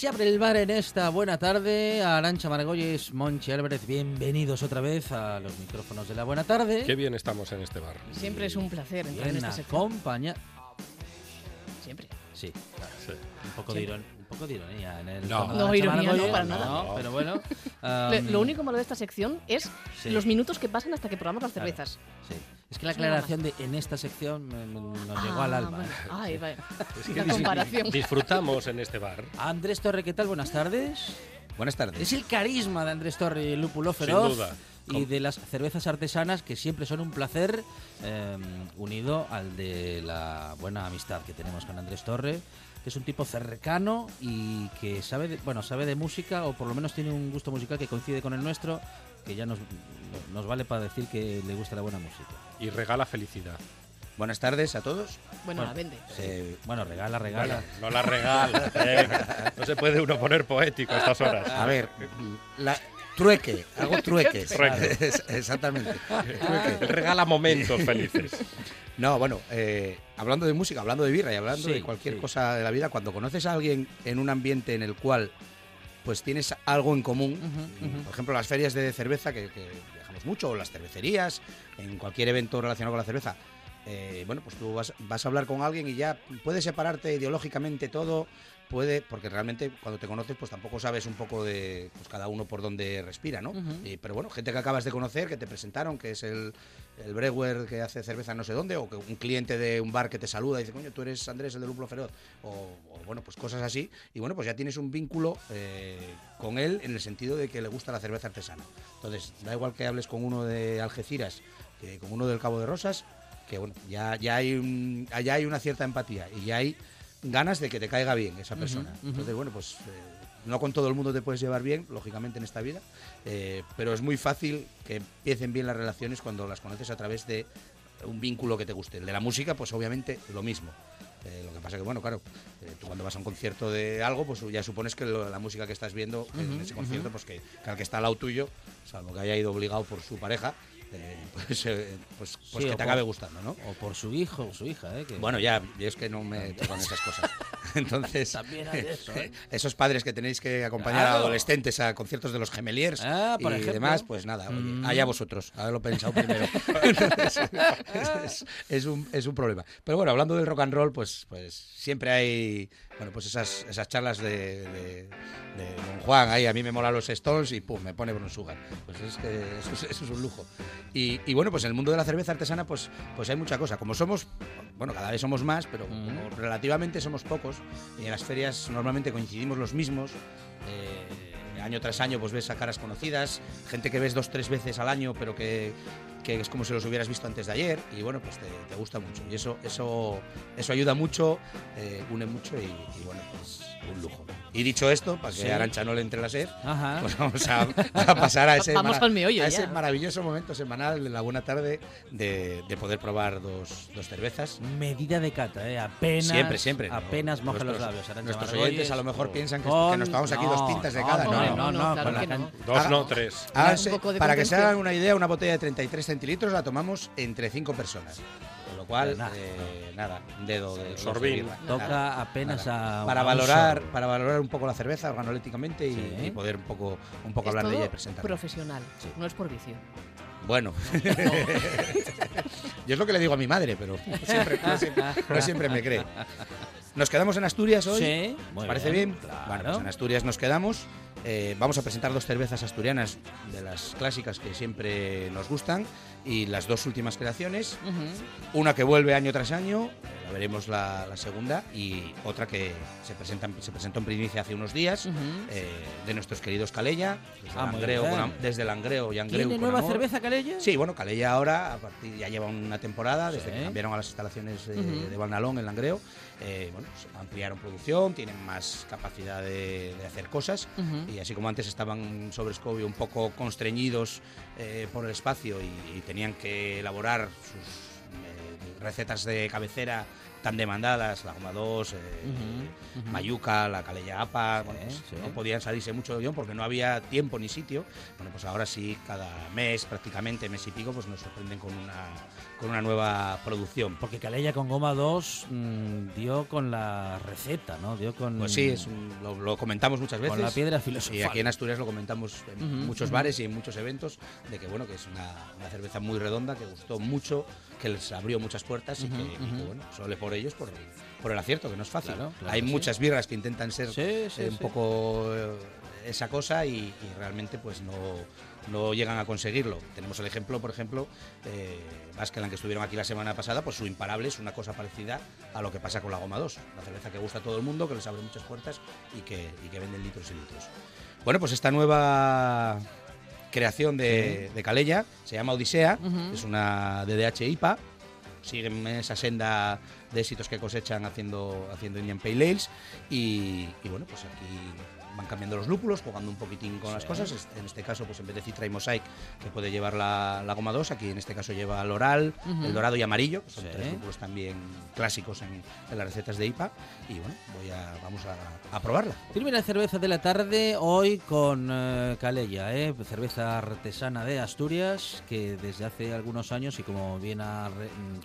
Se abre el bar en esta buena tarde. Arancha Margolles, Monchi Álvarez, bienvenidos otra vez a los micrófonos de la buena tarde. Qué bien estamos en este bar. Siempre es un placer entrar en esta sección. Siempre. Sí, Sí. un poco, de, poco de ironía en el No. No, ironía no, para nada. no, pero bueno. Am, Lo único malo de esta sección es sí, los minutos que pasan hasta que probamos las Claro. cervezas. sí. Es que la aclaración de en esta sección nos llegó Ah, al alma. bueno. ¿eh? Ay, vaya. *laughs* Es que La comparación. disfrutamos en este bar. Andrés Torre, ¿qué tal? Buenas tardes. Buenas tardes. Es el carisma de Andrés Torre y el lúpulo Sin feroz. duda. Y de las cervezas artesanas que siempre son un placer, eh, unido al de la buena amistad que tenemos con Andrés Torre, que es un tipo cercano y que sabe de, bueno, sabe de música, o por lo menos tiene un gusto musical que coincide con el nuestro, que ya nos, nos vale para decir que le gusta la buena música. Y regala felicidad. Buenas tardes a todos. Bueno, la vende. Eh, Bueno, regala, regala. Bueno, no la regala. venga. No se puede uno poner poético a estas horas. a ver, la, trueque, hago *laughs* trueques. Trueque. *laughs* Es- Exactamente. Trueque. Regala momentos *laughs* felices. No, bueno, eh, hablando de música, hablando de birra y hablando Sí, de cualquier sí. cosa de la vida, cuando conoces a alguien en un ambiente en el cual pues tienes algo en común, por ejemplo las ferias de cerveza que, que viajamos mucho, o las cervecerías, en cualquier evento relacionado con la cerveza, eh, bueno, pues tú vas, vas a hablar con alguien y ya puedes separarte ideológicamente todo, puede, porque realmente cuando te conoces pues tampoco sabes un poco de pues cada uno por dónde respira, ¿no? Y- pero bueno, gente que acabas de conocer, que te presentaron, que es el, el brewer que hace cerveza no sé dónde, o que un cliente de un bar que te saluda y dice, coño, tú eres Andrés, el del Lúpulo Feroz, o, o, bueno, pues cosas así, y bueno, pues ya tienes un vínculo eh, con él en el sentido de que le gusta la cerveza artesana. Entonces, da igual que hables con uno de Algeciras que con uno del Cabo de Rosas, que bueno, ya, ya, hay, un, ya hay una cierta empatía y ya hay ganas de que te caiga bien esa persona. Entonces, bueno, pues eh, no con todo el mundo te puedes llevar bien, lógicamente, en esta vida, eh, pero es muy fácil que empiecen bien las relaciones cuando las conoces a través de un vínculo que te guste. El de la música, pues obviamente lo mismo. Eh, lo que pasa que, bueno, claro, eh, tú cuando vas a un concierto de algo, pues ya supones que lo- la música que estás viendo en ese concierto, pues que, que al que está al lado tuyo, salvo que haya ido obligado por su pareja, eh, *laughs* pues, eh, pues, pues Sí, que te acabe gustando, ¿no? O por su hijo o su hija, ¿eh? que- Bueno, ya, y es que no me tocan esas cosas. *laughs* Entonces, También hay eso, ¿eh? *laughs* esos padres que tenéis que acompañar a adolescentes a conciertos de los gemeliers Ah, por y ejemplo. demás, pues nada, oye, Mm. allá vosotros, haberlo pensado primero. Entonces, es, es- es un, es un problema. Pero bueno, hablando del rock and roll, pues, pues siempre hay bueno, pues esas, esas charlas de, de- de Don Juan, ahí a mí me molan los Stones y pum, me pone Brown Sugar. Pues es que eso es, eso es un lujo. Y, y bueno, pues en el mundo de la cerveza artesana, pues, pues hay mucha cosa. Como somos, bueno, cada vez somos más, pero como relativamente somos pocos, y en las ferias normalmente coincidimos los mismos. eh, año tras año pues ves a caras conocidas, gente que ves dos, tres veces al año, pero que, que es como si los hubieras visto antes de ayer, y bueno, pues te, te gusta mucho. Y eso, eso, eso ayuda mucho, eh, une mucho y, y bueno, pues un lujo. Y dicho esto, para que Sí. Arancha no le entre la sed, Ajá. *laughs* pues vamos a, a pasar a *laughs* ese, Vamos mara- a ese maravilloso momento semanal de la buena tarde de, de poder probar dos, dos cervezas. Medida de cata, ¿eh? Apenas. Siempre, siempre. ¿no? Apenas moja los labios. Arantxa Nuestros Margolles. oyentes a lo mejor piensan que, Con- que nos tomamos aquí dos no, pintas de no, cada. no, No, no, no, claro que no. Dos, Haga- no, tres. Háganse- Un poco de para que se hagan una idea, una botella de 33 centilitros la tomamos entre cinco personas. Con lo cual, nada. eh, nada, un dedo de sorbín. Toca nada. apenas Nada. a. para valorar sorbo. para valorar un poco la cerveza organolépticamente y, Sí. y poder un poco un poco Es hablar de ella y presentarla. profesional, no es por vicio. Bueno, *laughs* yo es lo que le digo a mi madre, pero *laughs* siempre, no, siempre, no siempre me cree. Nos quedamos en Asturias hoy. Sí, muy ¿Os parece bien, bien? claro. Bueno, pues en Asturias nos quedamos. Eh, vamos a presentar dos cervezas asturianas de las clásicas que siempre nos gustan y las dos últimas creaciones. Una que vuelve año tras año, veremos la, la segunda, y otra que se, presenta, se presentó en primicia hace unos días, eh, de nuestros queridos Calella, desde, Ah, Langreo, con desde Langreo y Angreu ¿Tiene nueva amor. cerveza, Calella? Sí, bueno, Calella ahora a partir, ya lleva una temporada, desde Sí. que cambiaron a las instalaciones de, Ujú. de Valnalón en Langreo. eh, bueno, pues ampliaron producción, tienen más capacidad de, de hacer cosas. Y así como antes estaban sobre Scovio un poco constreñidos eh, por el espacio y, y tenían que elaborar sus eh, recetas de cabecera tan demandadas, la goma 2, eh. Mayuca, la Calella APA, bueno, pues no podían salirse mucho de guion porque no había tiempo ni sitio. Bueno, pues ahora sí, cada mes, prácticamente mes y pico, pues nos sorprenden con una, con una nueva producción. Porque Calella con goma 2 mm, dio con la receta, ¿no? Dio con. Pues sí, es un- lo, lo comentamos muchas veces. Con la piedra filosofal. Y aquí en Asturias lo comentamos en muchos bares y en muchos eventos, de que bueno, que es una, una cerveza muy redonda, que gustó mucho, que les abrió muchas puertas y, que, y que, ujú. bueno, solo por ellos, por, por el acierto, que no es fácil. Claro, claro Hay sí. muchas birras que intentan ser Sí, sí, eh, un poco eh, esa cosa y, y realmente pues no, no llegan a conseguirlo. Tenemos el ejemplo, por ejemplo, eh, Baskeland, que estuvieron aquí la semana pasada, pues su imparable es una cosa parecida a lo que pasa con la Goma 2, una cerveza que gusta a todo el mundo, que les abre muchas puertas y que, y que venden litros y litros. Bueno, pues esta nueva creación de, de Calella se llama Odisea, es una DDH IPA, siguen esa senda de éxitos que cosechan haciendo, haciendo Indian Pale Ales y, y bueno, pues aquí van cambiando los lúpulos, jugando un poquitín con las cosas. Este- En este caso, pues en vez de Citra y Mosaic, que puede llevar la, la goma 2, aquí en este caso lleva Loral, Ujú. el dorado y amarillo, que son Sí. tres lúpulos también clásicos en, en las recetas de IPA. Y bueno, voy a, vamos a, a probarla. Primera cerveza de la tarde, hoy con eh, Calella, ¿eh? cerveza artesana de Asturias, que desde hace algunos años, y como bien ha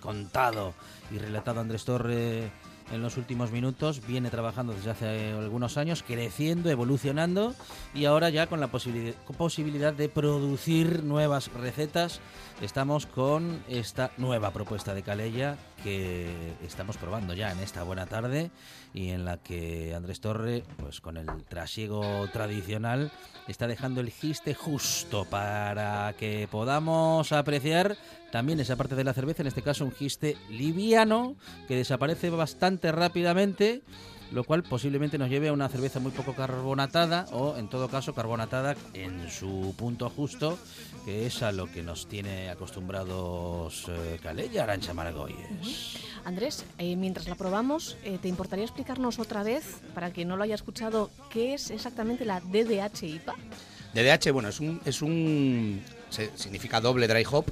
contado y relatado Andrés Torre en los últimos minutos, viene trabajando desde hace algunos años, creciendo, evolucionando, y ahora ya con la posibilidad, de producir nuevas recetas. Estamos con esta nueva propuesta de Calella que estamos probando ya en esta buena tarde y en la que Andrés Torre, pues con el trasiego tradicional, está dejando el giste justo para que podamos apreciar también esa parte de la cerveza, en este caso un giste liviano que desaparece bastante rápidamente lo cual posiblemente nos lleve a una cerveza muy poco carbonatada o en todo caso carbonatada en su punto justo, que es a lo que nos tiene acostumbrados eh, Calella Arancha Margolles. Andrés, eh, mientras la probamos, eh, ¿te importaría explicarnos otra vez, para quien no lo haya escuchado, qué es exactamente la DDH IPA? DDH, bueno, es un, es un se- significa doble dry hop.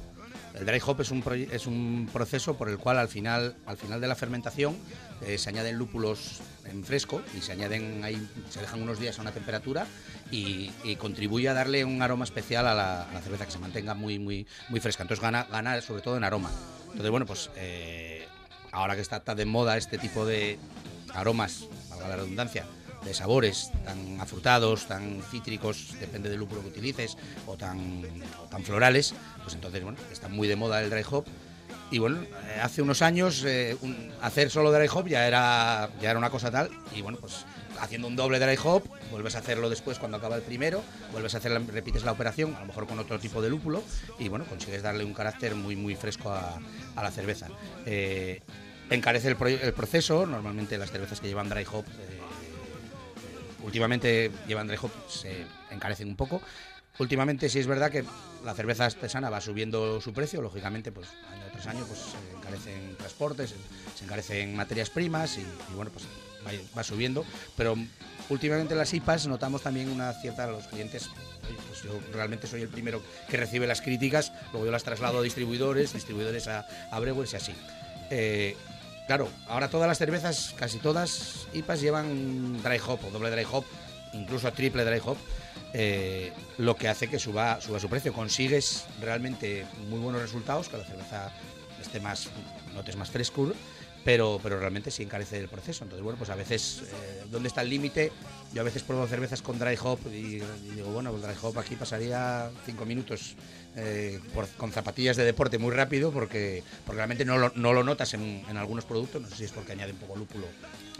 El dry hop es un, es un proceso por el cual al final, al final de la fermentación eh, se añaden lúpulos en fresco y se añaden ahí, se dejan unos días a una temperatura y, contribuye a darle un aroma especial a la, cerveza que se mantenga muy, muy, muy fresca. Entonces gana, gana sobre todo en aroma. Entonces, bueno, pues eh, ahora que está de moda este tipo de aromas valga la redundancia, de sabores tan afrutados, tan cítricos, depende del lúpulo que utilices, o tan, tan florales, pues entonces, bueno, está muy de moda el dry hop. Y bueno, eh, hace unos años eh, hacer solo dry hop ya era, ya era una cosa tal, y bueno, pues haciendo un doble dry hop, vuelves a hacerlo después cuando acaba el primero, vuelves a hacer, la- repites la operación, a lo mejor con otro tipo de lúpulo, y bueno, consigues darle un carácter muy, muy fresco a, la cerveza. Eh, encarece el, pro- el proceso, normalmente las cervezas que llevan dry hop, últimamente llevan dry hop, se encarecen un poco. Últimamente sí es verdad que la cerveza artesana va subiendo su precio, lógicamente, pues año tras año pues se encarecen transportes, se encarecen materias primas y, bueno, pues va, subiendo. Pero últimamente en las IPAs notamos también una cierta, los clientes, pues yo realmente soy el primero que recibe las críticas, luego yo las traslado a distribuidores, distribuidores a, a brewers y así. Eh, claro, ahora todas las cervezas, casi todas IPAs llevan dry hop o doble dry hop, incluso triple dry hop, eh, lo que hace que suba, suba su precio. Consigues realmente muy buenos resultados, que la cerveza esté más, notes más frescura, pero, pero realmente sí encarece el proceso. Entonces, bueno, pues a veces, eh, ¿dónde está el límite? Yo a veces pruebo cervezas con dry hop y, digo, bueno, el dry hop aquí pasaría cinco minutos eh, por- con zapatillas de deporte muy rápido porque, porque realmente no lo, no lo notas en, algunos productos. No sé si es porque añade un poco lúpulo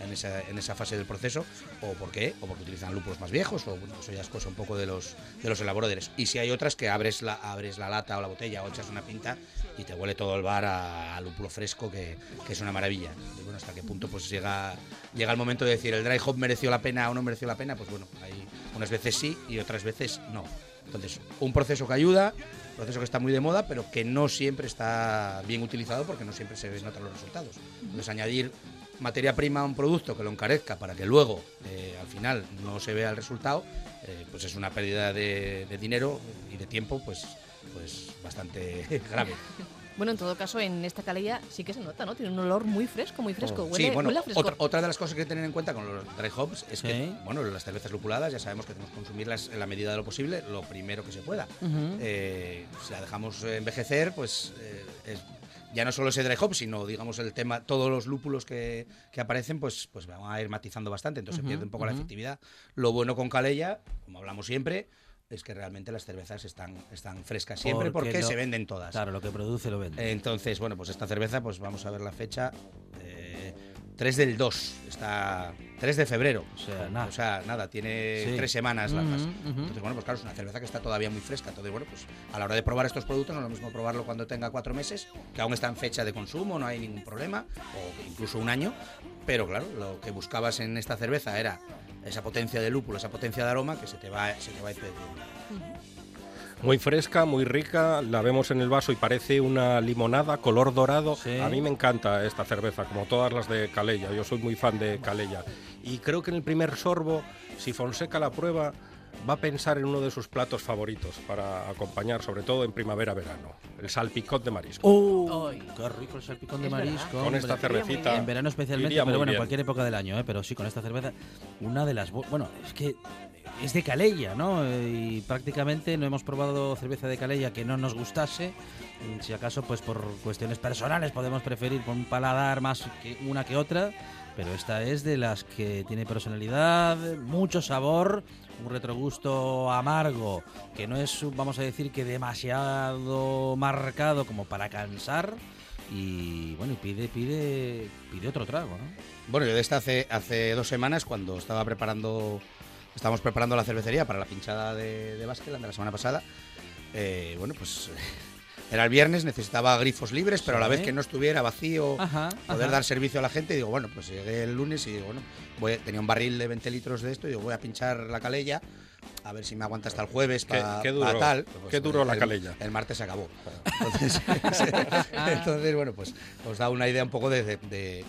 en esa, en esa fase del proceso o por qué, o porque utilizan lúpulos más viejos, o bueno, eso ya es cosa un poco de los, de los elaboradores. Y si hay otras que abres la, abres la lata o la botella o echas una pinta y te huele todo el bar a, a lúpulo fresco, que, es una maravilla. Bueno, hasta qué punto pues llega, llega el momento de decir el dry hop mereció la pena o no mereció la pena, pues bueno, hay unas veces sí y otras veces no. Entonces, un proceso que ayuda, un proceso que está muy de moda, pero que no siempre está bien utilizado porque no siempre se notan los resultados. Entonces, añadir materia prima a un producto que lo encarezca para que luego, eh, al final, no se vea el resultado, eh, pues es una pérdida de, de dinero y de tiempo, pues, pues bastante *laughs* grave. Bueno, en todo caso, en esta calella sí que se nota, ¿no? Tiene un olor muy fresco, muy fresco. Huele, sí, bueno, huele a frescor. otra, otra de las cosas que hay que tener en cuenta con los dry hops es que, bueno, las cervezas lupuladas ya sabemos que tenemos que consumirlas en la medida de lo posible, lo primero que se pueda. Eh, si la dejamos envejecer, pues eh, es- ya no solo ese dry hop, sino digamos el tema, todos los lúpulos que, que aparecen, pues, pues van a ir matizando bastante, entonces Ujú, se pierde un poco la efectividad. Lo bueno con Calella, como hablamos siempre, es que realmente las cervezas están, están frescas siempre porque, lo- se venden todas. Claro, lo que produce lo vende. Entonces, bueno, pues esta cerveza, pues vamos a ver la fecha. eh, 3 del 2, está 3 de febrero. O sea, nada. O sea, nada, tiene Sí. tres semanas largas. Ujú, ujú. Entonces, bueno, pues claro, es una cerveza que está todavía muy fresca. Entonces, bueno, pues a la hora de probar estos productos no es lo mismo probarlo cuando tenga cuatro meses, que aún está en fecha de consumo, no hay ningún problema, o incluso un año. Pero claro, lo que buscabas en esta cerveza era esa potencia de lúpulo, esa potencia de aroma que se te va, se te va a ir perdiendo. Muy fresca, muy rica, la vemos en el vaso y parece una limonada color dorado. Sí. A mí me encanta esta cerveza, como todas las de Calella. Yo soy muy fan de Calella. Y creo que en el primer sorbo, si Fonseca la prueba, va a pensar en uno de sus platos favoritos para acompañar, sobre todo en primavera-verano, el salpicón de marisco. ¡Oh! ¡Qué rico el salpicón de marisco! Con esta cervecita. En verano especialmente, pero bueno, en cualquier época del año, ¿eh? Pero sí, con esta cerveza, una de las... bu- Bueno, es que es de Calella, ¿no? Y prácticamente no hemos probado cerveza de Calella que no nos gustase. Si acaso, pues por cuestiones personales podemos preferir por un paladar más que una que otra. Pero esta es de las que tiene personalidad, mucho sabor, un retrogusto amargo, que no es, vamos a decir, que demasiado marcado como para cansar. Y bueno, pide, pide, pide otro trago, ¿no? Bueno, yo de esta hace, hace dos semanas, cuando estaba preparando, estábamos preparando la cervecería para la pinchada de, de Baskeland de la semana pasada, eh, bueno, pues *laughs* era el viernes, necesitaba grifos libres, pero a la vez que no estuviera vacío, Ajá, poder ajá. dar servicio a la gente, y digo, bueno, pues llegué el lunes y digo, bueno, voy, tenía un barril de 20 litros de esto, y digo, voy a pinchar la calella, a ver si me aguanta hasta el jueves ¿Qué- para qué duró? tal. ¿Qué duró la el- calella? El martes se acabó. Entonces, *laughs* entonces, bueno, pues os da una idea un poco de, de- de-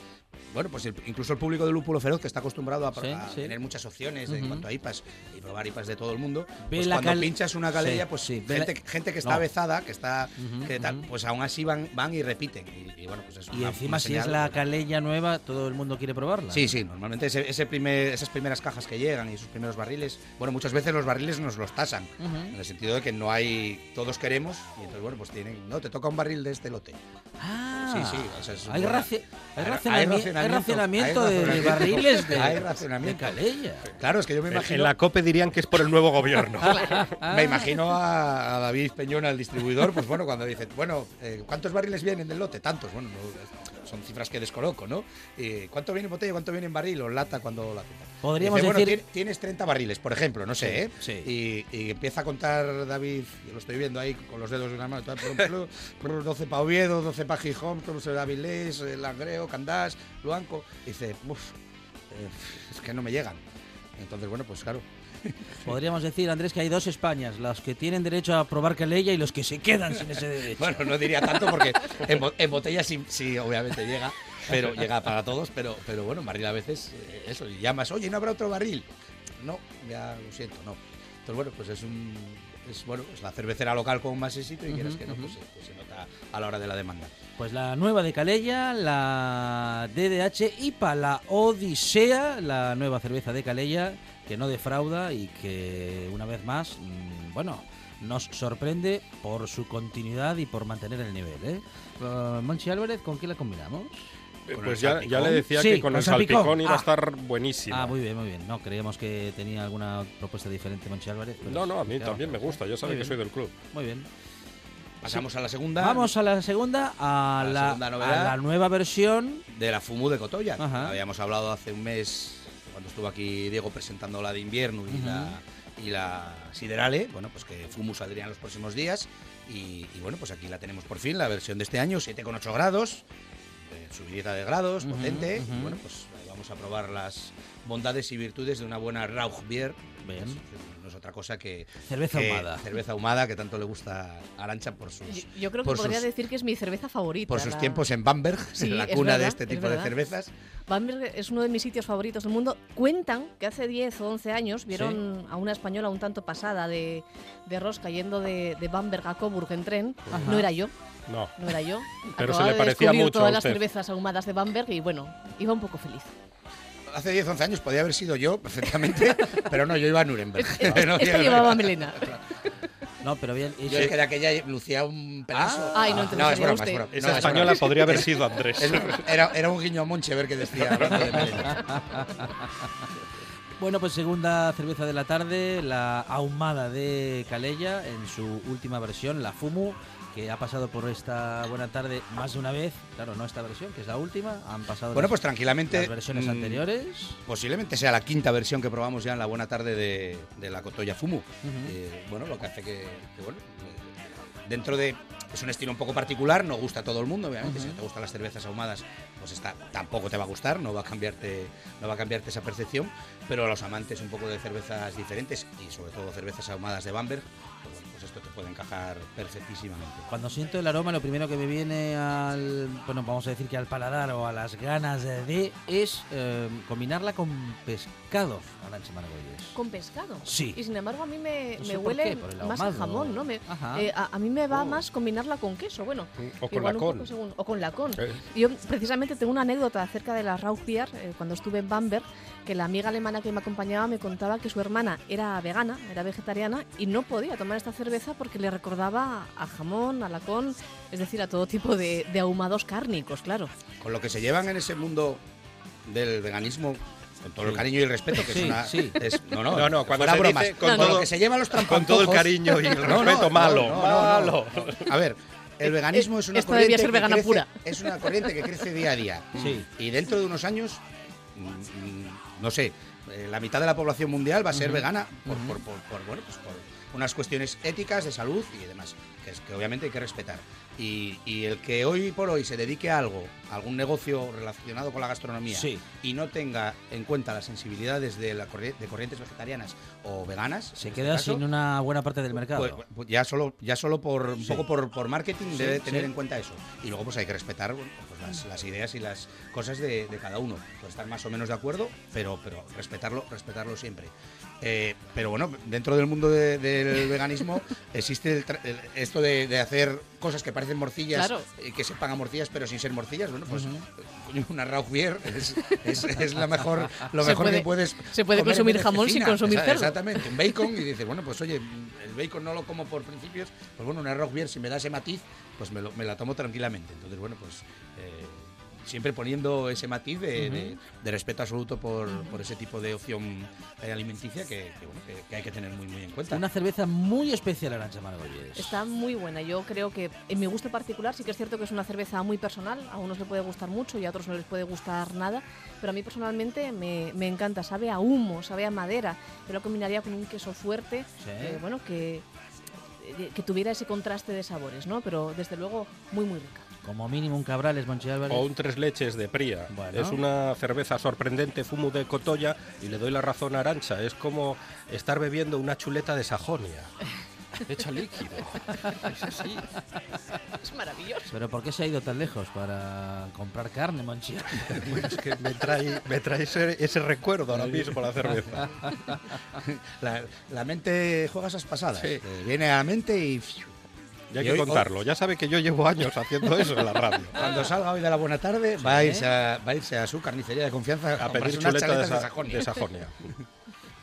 bueno, pues el- incluso el público de Lúpulo Feroz, que está acostumbrado a, Sí, a sí. tener muchas opciones en Ujú. cuanto a IPAs y probar IPAs de todo el mundo, pues la cuando pinchas una calella, Sí, pues sí, ve la- gente, gente que está No. avezada, que está Ujú, que tal, ujú. pues aún así van, van y repiten. Y, y bueno, pues es Y una- encima, una si es señal, la pues, calella nueva, todo el mundo quiere probarla. Sí, sí, normalmente ese, ese primer, esas primeras cajas que llegan y esos primeros barriles, bueno, muchas veces los barriles nos los tasan, en el sentido de que no hay, todos queremos, y entonces, bueno, pues tienen, no, te toca un barril de este lote. Ah, Sí, sí, o sea, es hay, raci- hay hay- racionami- hay racionamiento, de racionamiento, barriles de, hay de racionamiento. calella. Claro, es que yo me En- imagino. En la COPE dirían que es por el nuevo gobierno. *laughs* Me imagino a, a David Peñona, el distribuidor, pues bueno, cuando dice, bueno, eh, ¿cuántos barriles vienen del lote? Tantos, bueno, no, son cifras que descoloco, ¿no? Eh, ¿Cuánto viene en botella, cuánto viene en barril o lata cuando la Podríamos Dice, decir- Bueno, tien- tienes 30 barriles, por ejemplo, no sé, ¿eh? Sí, Y, y empieza a contar David, yo lo estoy viendo ahí con los dedos de una mano, plum, plum, 12 para Oviedo, 12 para Gijón, 12 para Avilés, eh, Langreo, Candás, Luanco. Dice, uff, es que no me llegan. Entonces, bueno, pues claro. *laughs* Podríamos decir, Andrés, que hay dos Españas, los que tienen derecho a probar calella y los que se quedan sin ese derecho. Bueno, no diría tanto porque en, en botella sí, sí, obviamente llega, pero llega para todos, pero, pero bueno, en barril a veces eh, eso, y llamas, oye, ¿no habrá otro barril? No, ya lo siento, no. Entonces, bueno, pues es un es bueno, es la cervecera local con más éxito y quieras Ujú, que no, pues, se- pues se nota a la hora de la demanda. Pues la nueva de Calella, la DDH IPA, la Odisea, la nueva cerveza de Calella, que no defrauda y que una vez más, mm, bueno, nos sorprende por su continuidad y por mantener el nivel. ¿eh? Eh, Monchi Álvarez, ¿con qué la combinamos? Pues el ya, ya le decía Sí, que con con el salpicón. salpicón iba a Ah. estar buenísimo. Ah, muy bien, muy bien. No, creíamos que tenía alguna propuesta diferente Monchi Álvarez. No, no, a mí también me esa. gusta, ya sabe Muy que soy del club. Muy bien. Pasamos a la segunda. Vamos a la segunda, a, A la la, segunda novedad. a la nueva versión. de la Fumu de Cotoya. Habíamos hablado hace un mes, cuando estuvo aquí Diego presentando la de invierno y, la, y la Siderale, bueno, pues que Fumu saldría en los próximos días. Y, y bueno, pues aquí la tenemos por fin, la versión de este año, 7,8 grados, eh, subidita de grados, potente. Y bueno, pues ahí vamos a probar las bondades y virtudes de una buena Rauchbier. Bien. No es otra cosa que Cerveza que- ahumada. Cerveza ahumada que tanto le gusta a Arancha por sus Yo, yo creo que por podría sus- decir que es mi cerveza favorita. por sus la- tiempos en Bamberg, Sí, la cuna de este es tipo de cervezas. Bamberg es uno de mis sitios favoritos del mundo. Cuentan que hace 10 o 11 años vieron a una española un tanto pasada de, de rosca yendo de, de Bamberg a Coburg en tren. Ajá. No era yo, No. no era yo. Pero se Acababa le de parecía mucho a todas las cervezas ahumadas de Bamberg y bueno, iba un poco feliz. Hace 10, 11 años podía haber sido yo perfectamente, *laughs* pero no, yo iba a Nuremberg. *laughs* No, Esta yo- llevaba melena. *laughs* No, pero bien. y- Yo es que de aquella lucía un pedazo. Ay, no, entonces no, es sería broma, usted. es broma. Esa No, es española broma. podría haber sido Andrés. Es- era, era un guiño a Monche ver qué decía. hablando de melena. Bueno, pues segunda cerveza de la tarde, la ahumada de Calella en su última versión, la Fumu, que ha pasado por esta buena tarde más de una vez. Claro, no esta versión, que es la última, han pasado Bueno, las- pues tranquilamente. las versiones mm, anteriores. Posiblemente sea la quinta versión que probamos ya en la buena tarde de, de la Cotoya Fumu. Eh, bueno, lo que hace que, que, bueno, eh, dentro de es un estilo un poco particular, no gusta a todo el mundo, obviamente. Si no te gustan las cervezas ahumadas, pues esta tampoco te va a gustar, no va a cambiarte, no va a cambiarte esa percepción. Pero a los amantes un poco de cervezas diferentes y sobre todo cervezas ahumadas de Bamberg, puede encajar perfectísimamente. Cuando siento el aroma, lo primero que me viene al, bueno, vamos a decir que al paladar o a las ganas de, es eh, combinarla con pescado, Arancha Margolles. Con pescado. Sí. Y sin embargo a mí me, No me sé por huele qué, por el más a jamón, ¿no? Me- Ajá. eh, a, a mí me va más combinarla con queso, bueno. O con igual la un poco con. según- o con lacón. Eh. Yo precisamente tengo una anécdota acerca de la Rauchbier, eh, cuando estuve en Bamberg, que la amiga alemana que me acompañaba me contaba que su hermana era vegana, era vegetariana y no podía tomar esta cerveza porque le recordaba a jamón, a lacón, es decir, a todo tipo de, de ahumados cárnicos, claro. Con lo que se llevan en ese mundo del veganismo, con todo el cariño y el respeto, que Sí, es una. sí. es- no, no, No, no, cuando se bromas. dice con, con lo todo- que se llevan los con trampantojos. todo el cariño y el *laughs* No, no, respeto, no, malo, no, no, malo. no. A ver, el veganismo es una Esta debía corriente ser que vegana crece- pura. Es una corriente que crece día a día. Sí. Y dentro de unos años, mm, no sé, eh, la mitad de la población mundial va a ser vegana por- por- por, bueno, pues por unas cuestiones éticas, de salud y demás, que, es, que obviamente hay que respetar. Y, y el que hoy por hoy se dedique a algo, a algún negocio relacionado con la gastronomía, Sí. y no tenga en cuenta las sensibilidades de, la corri- de corrientes vegetarianas o veganas, Se en queda este caso, sin una buena parte del mercado. pues, pues ya solo, ya solo por un Sí. poco por, por marketing Sí, debe tener en cuenta eso. Y luego pues hay que respetar bueno, pues, las, las ideas y las cosas de, de cada uno. Pues estar más o menos de acuerdo, pero, pero respetarlo, respetarlo siempre. Eh, pero bueno, dentro del mundo de- del *laughs* veganismo existe el tra- el- esto de, de hacer cosas que parecen morcillas Claro. y que se pagan morcillas pero sin ser morcillas. Bueno, pues una Rauchbier es, es, es la mejor, *laughs* lo mejor puede- que puedes se puede comer consumir jamón sin consumir cerdo. Exactamente, un bacon y dices, bueno, pues oye, el bacon no lo como por principios, pues bueno, una beer, si me da ese matiz, pues me, lo- me la tomo tranquilamente. Entonces, bueno, pues eh, siempre poniendo ese matiz de, de- de respeto absoluto por, por ese tipo de opción eh, alimenticia que, que, bueno, que- que hay que tener muy, muy en cuenta. Una cerveza muy especial, Arancha Margolles. Está muy buena. Yo creo que en mi gusto particular sí que es cierto que es una cerveza muy personal. A unos le puede gustar mucho y a otros no les puede gustar nada. Pero a mí personalmente me, me encanta. Sabe a humo, sabe a madera. Yo lo combinaría con un queso fuerte. Sí. eh, bueno, que, eh, que tuviera ese contraste de sabores, ¿no? Pero desde luego muy, muy rica. Como mínimo un Cabrales, Monchi Álvarez. O un tres leches de Pría. Bueno. Es una cerveza sorprendente, fumo de cotolla, y le doy la razón a Arancha. Es como estar bebiendo una chuleta de Sajonia. *laughs* Hecha líquido. Es así. Es maravilloso. Pero ¿por qué se ha ido tan lejos para comprar carne, Monchi? *laughs* Es que me trae, me trae ese, ese recuerdo ahora mismo la cerveza. *laughs* La, la mente juega esas pasadas. Sí. Viene a la mente y... Y hay que hoy- contarlo. Ya sabe que yo llevo años haciendo eso en la radio. *laughs* Cuando salga hoy de la buena tarde, va, a irse a, va a irse a su carnicería de confianza A pedir unas chuleta de, Sajonia. de Sajonia. *laughs*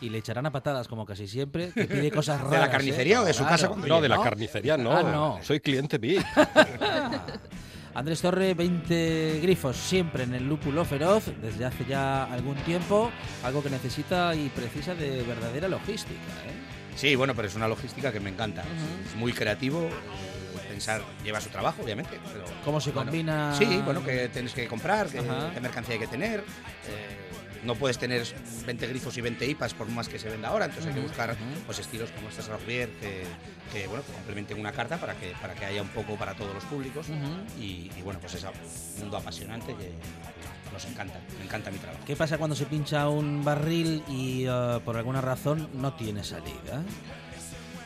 Y le echarán a patadas, como casi siempre, que pide cosas raras. *laughs* ¿De la ¿eh? carnicería o de su Claro. casa cuando No, de la carnicería no. Ah, no. Soy cliente VIP. Andrés Torre, 20 grifos siempre en el lúpulo feroz desde hace ya algún tiempo, algo que necesita y precisa de verdadera logística. ¿eh? Sí, bueno, pero es una logística que me encanta. Es muy creativo. eh, Pensar, lleva su trabajo, obviamente. Pero, ¿Cómo se bueno, combina? Sí, bueno, que tienes que comprar, qué mercancía hay que tener. eh, no puedes tener 20 grifos y 20 IPAs por más que se venda ahora, entonces hay que buscar pues, estilos como estas Rogier que, que, bueno, que complementen una carta para que, para que haya un poco para todos los públicos. Y, y, bueno, pues es un mundo apasionante que nos encanta, me encanta mi trabajo. ¿Qué pasa cuando se pincha un barril y eh, por alguna razón no tiene salida?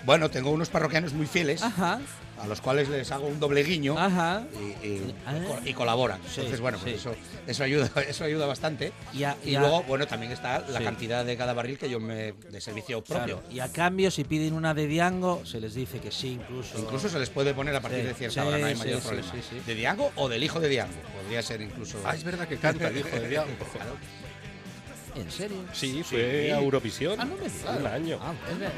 Bueno, tengo unos parroquianos muy fieles. Ajá. A los cuales les hago un doble guiño Ajá. y, y- Ah. y colaboran. Sí, Entonces, bueno, pues sí. eso, eso, ayuda, *laughs* eso ayuda bastante. Y, a- Y y a- luego, bueno, también está la Sí. cantidad de cada barril que yo me. de servicio propio. Claro, y a cambio, si piden una de Diango, se les dice que sí, incluso. Incluso se les puede poner a partir Sí, de cierta sí, hora, no hay sí, mayor sí, problema. sí, sí. De Diango o del hijo de Diango. Podría ser incluso. Ah, es verdad que canta el hijo de Diango. Claro. *laughs* ¿En serio? Sí, fue a Eurovisión. Ah, no me digas. Un año. Ah, bueno.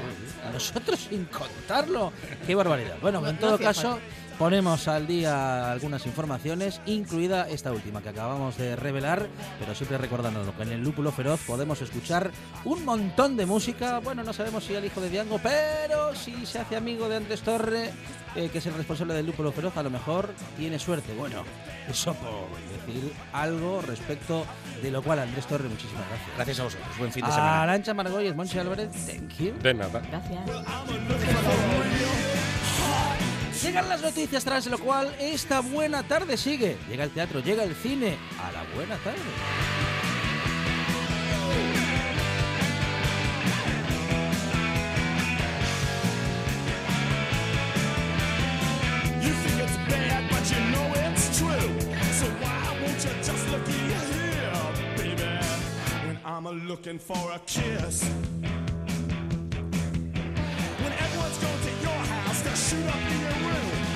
Y nosotros sin contarlo. Qué barbaridad. Bueno, No- en todo caso, ponemos al día algunas informaciones, incluida esta última que acabamos de revelar, pero siempre recordándolo que en el Lúpulo Feroz podemos escuchar un montón de música. Bueno, no sabemos si el hijo de Diango, pero si se hace amigo de Andrés Torre, eh, que es el responsable del Lúpulo Feroz, a lo mejor tiene suerte. Bueno, eso por decir algo respecto de lo cual Andrés Torre, muchísimas gracias. Gracias a vosotros. Buen fin de semana. Arancha Margolles, Monchi Álvarez, thank you. De nada. Gracias. *laughs* Llegan las noticias tras lo cual esta buena tarde sigue. Llega el teatro, llega el cine. A la buena tarde. I'm looking for a kiss. shoot up in your room.